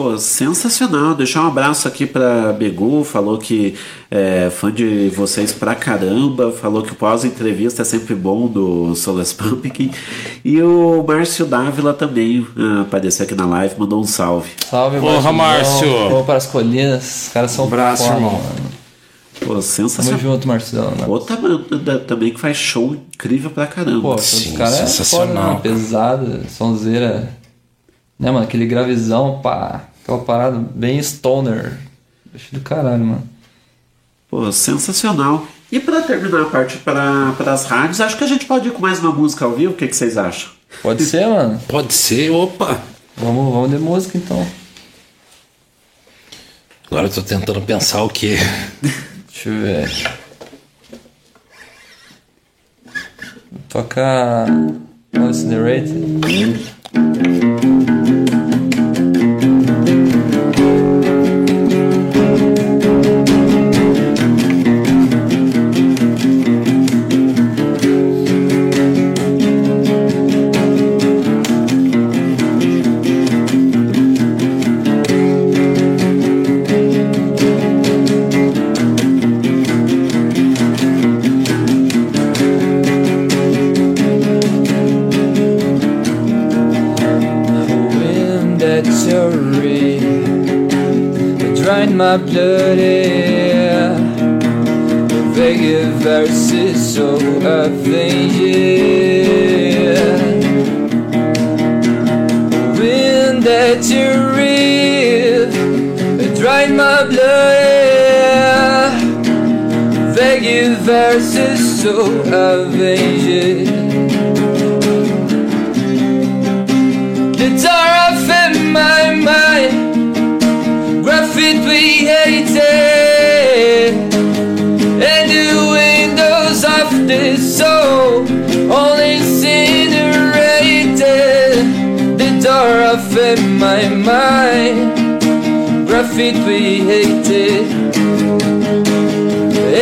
Speaker 8: Pô, sensacional. Deixar um abraço aqui pra Begu, falou que é fã de vocês pra caramba, falou que o pós-entrevista é sempre bom do Solas Pumpkin. E o Márcio Dávila também ah, apareceu aqui na live, mandou um salve.
Speaker 17: Salve,
Speaker 18: Porra. Márcio.
Speaker 17: Vamos para as colinas. Os caras são
Speaker 18: Abraço,
Speaker 17: foda,
Speaker 18: irmão.
Speaker 17: mano.
Speaker 8: Pô,
Speaker 17: Tamo
Speaker 8: sensacional.
Speaker 17: junto, Marcelo. né?
Speaker 8: Outra banda também que faz show incrível pra caramba.
Speaker 17: Pô,
Speaker 18: Sim,
Speaker 17: os caras é foda,
Speaker 18: sensacional,
Speaker 17: né? Pesada, sonzeira. Né, mano? Aquele gravizão, pá. Aquela parada bem stoner. Bicho do caralho, mano.
Speaker 8: Pô, sensacional. E pra terminar a parte para as rádios, acho que a gente pode ir com mais uma música ao vivo. O que, que vocês acham?
Speaker 17: Pode ser, mano?
Speaker 18: Pode ser, opa.
Speaker 17: Vamos, vamos de música então.
Speaker 18: Agora eu tô tentando pensar o quê?
Speaker 17: Deixa eu ver. Tocar. Incinerated. my bloody yeah. Vegas versus so earthly, yeah. Wind that you read, dried my blood, yeah. Vegas versus so earthly, yeah. Guitar off in my mind. And the windows of the soul Only incinerated. The door of my mind Graffiti we hated.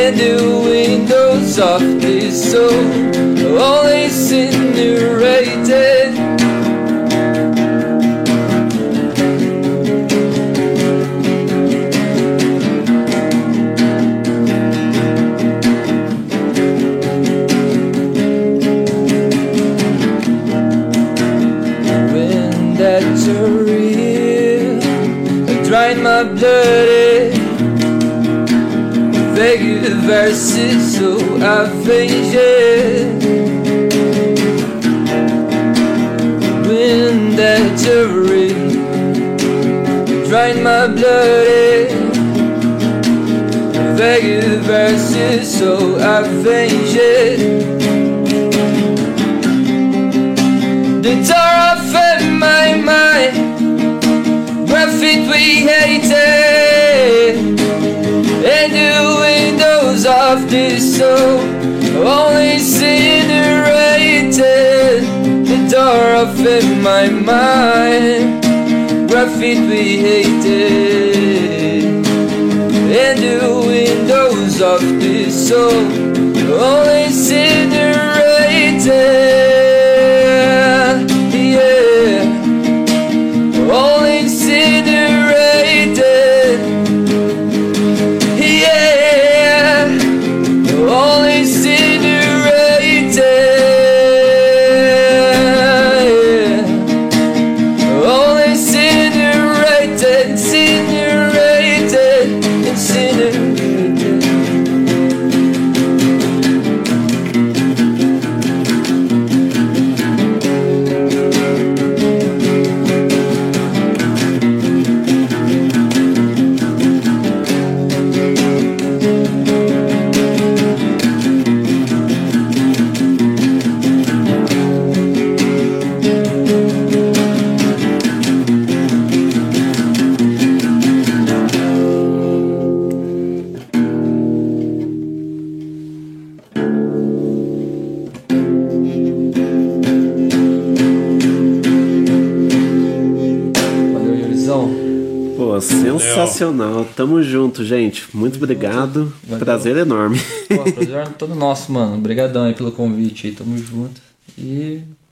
Speaker 17: And the windows of the soul Only versício a fingir. Wind that jury drained my bloody Veio versício a fingir. The terror fed my mind, Profit we hated. Of the soul Only incinerated The door off in my mind. Graffiti we hated And the windows of the soul. Only incinerated
Speaker 8: Tamo junto, gente. Muito obrigado.
Speaker 17: Valeu.
Speaker 8: Prazer enorme.
Speaker 17: Pô, prazer é todo nosso, mano. Obrigadão aí pelo convite aí, tamo junto. E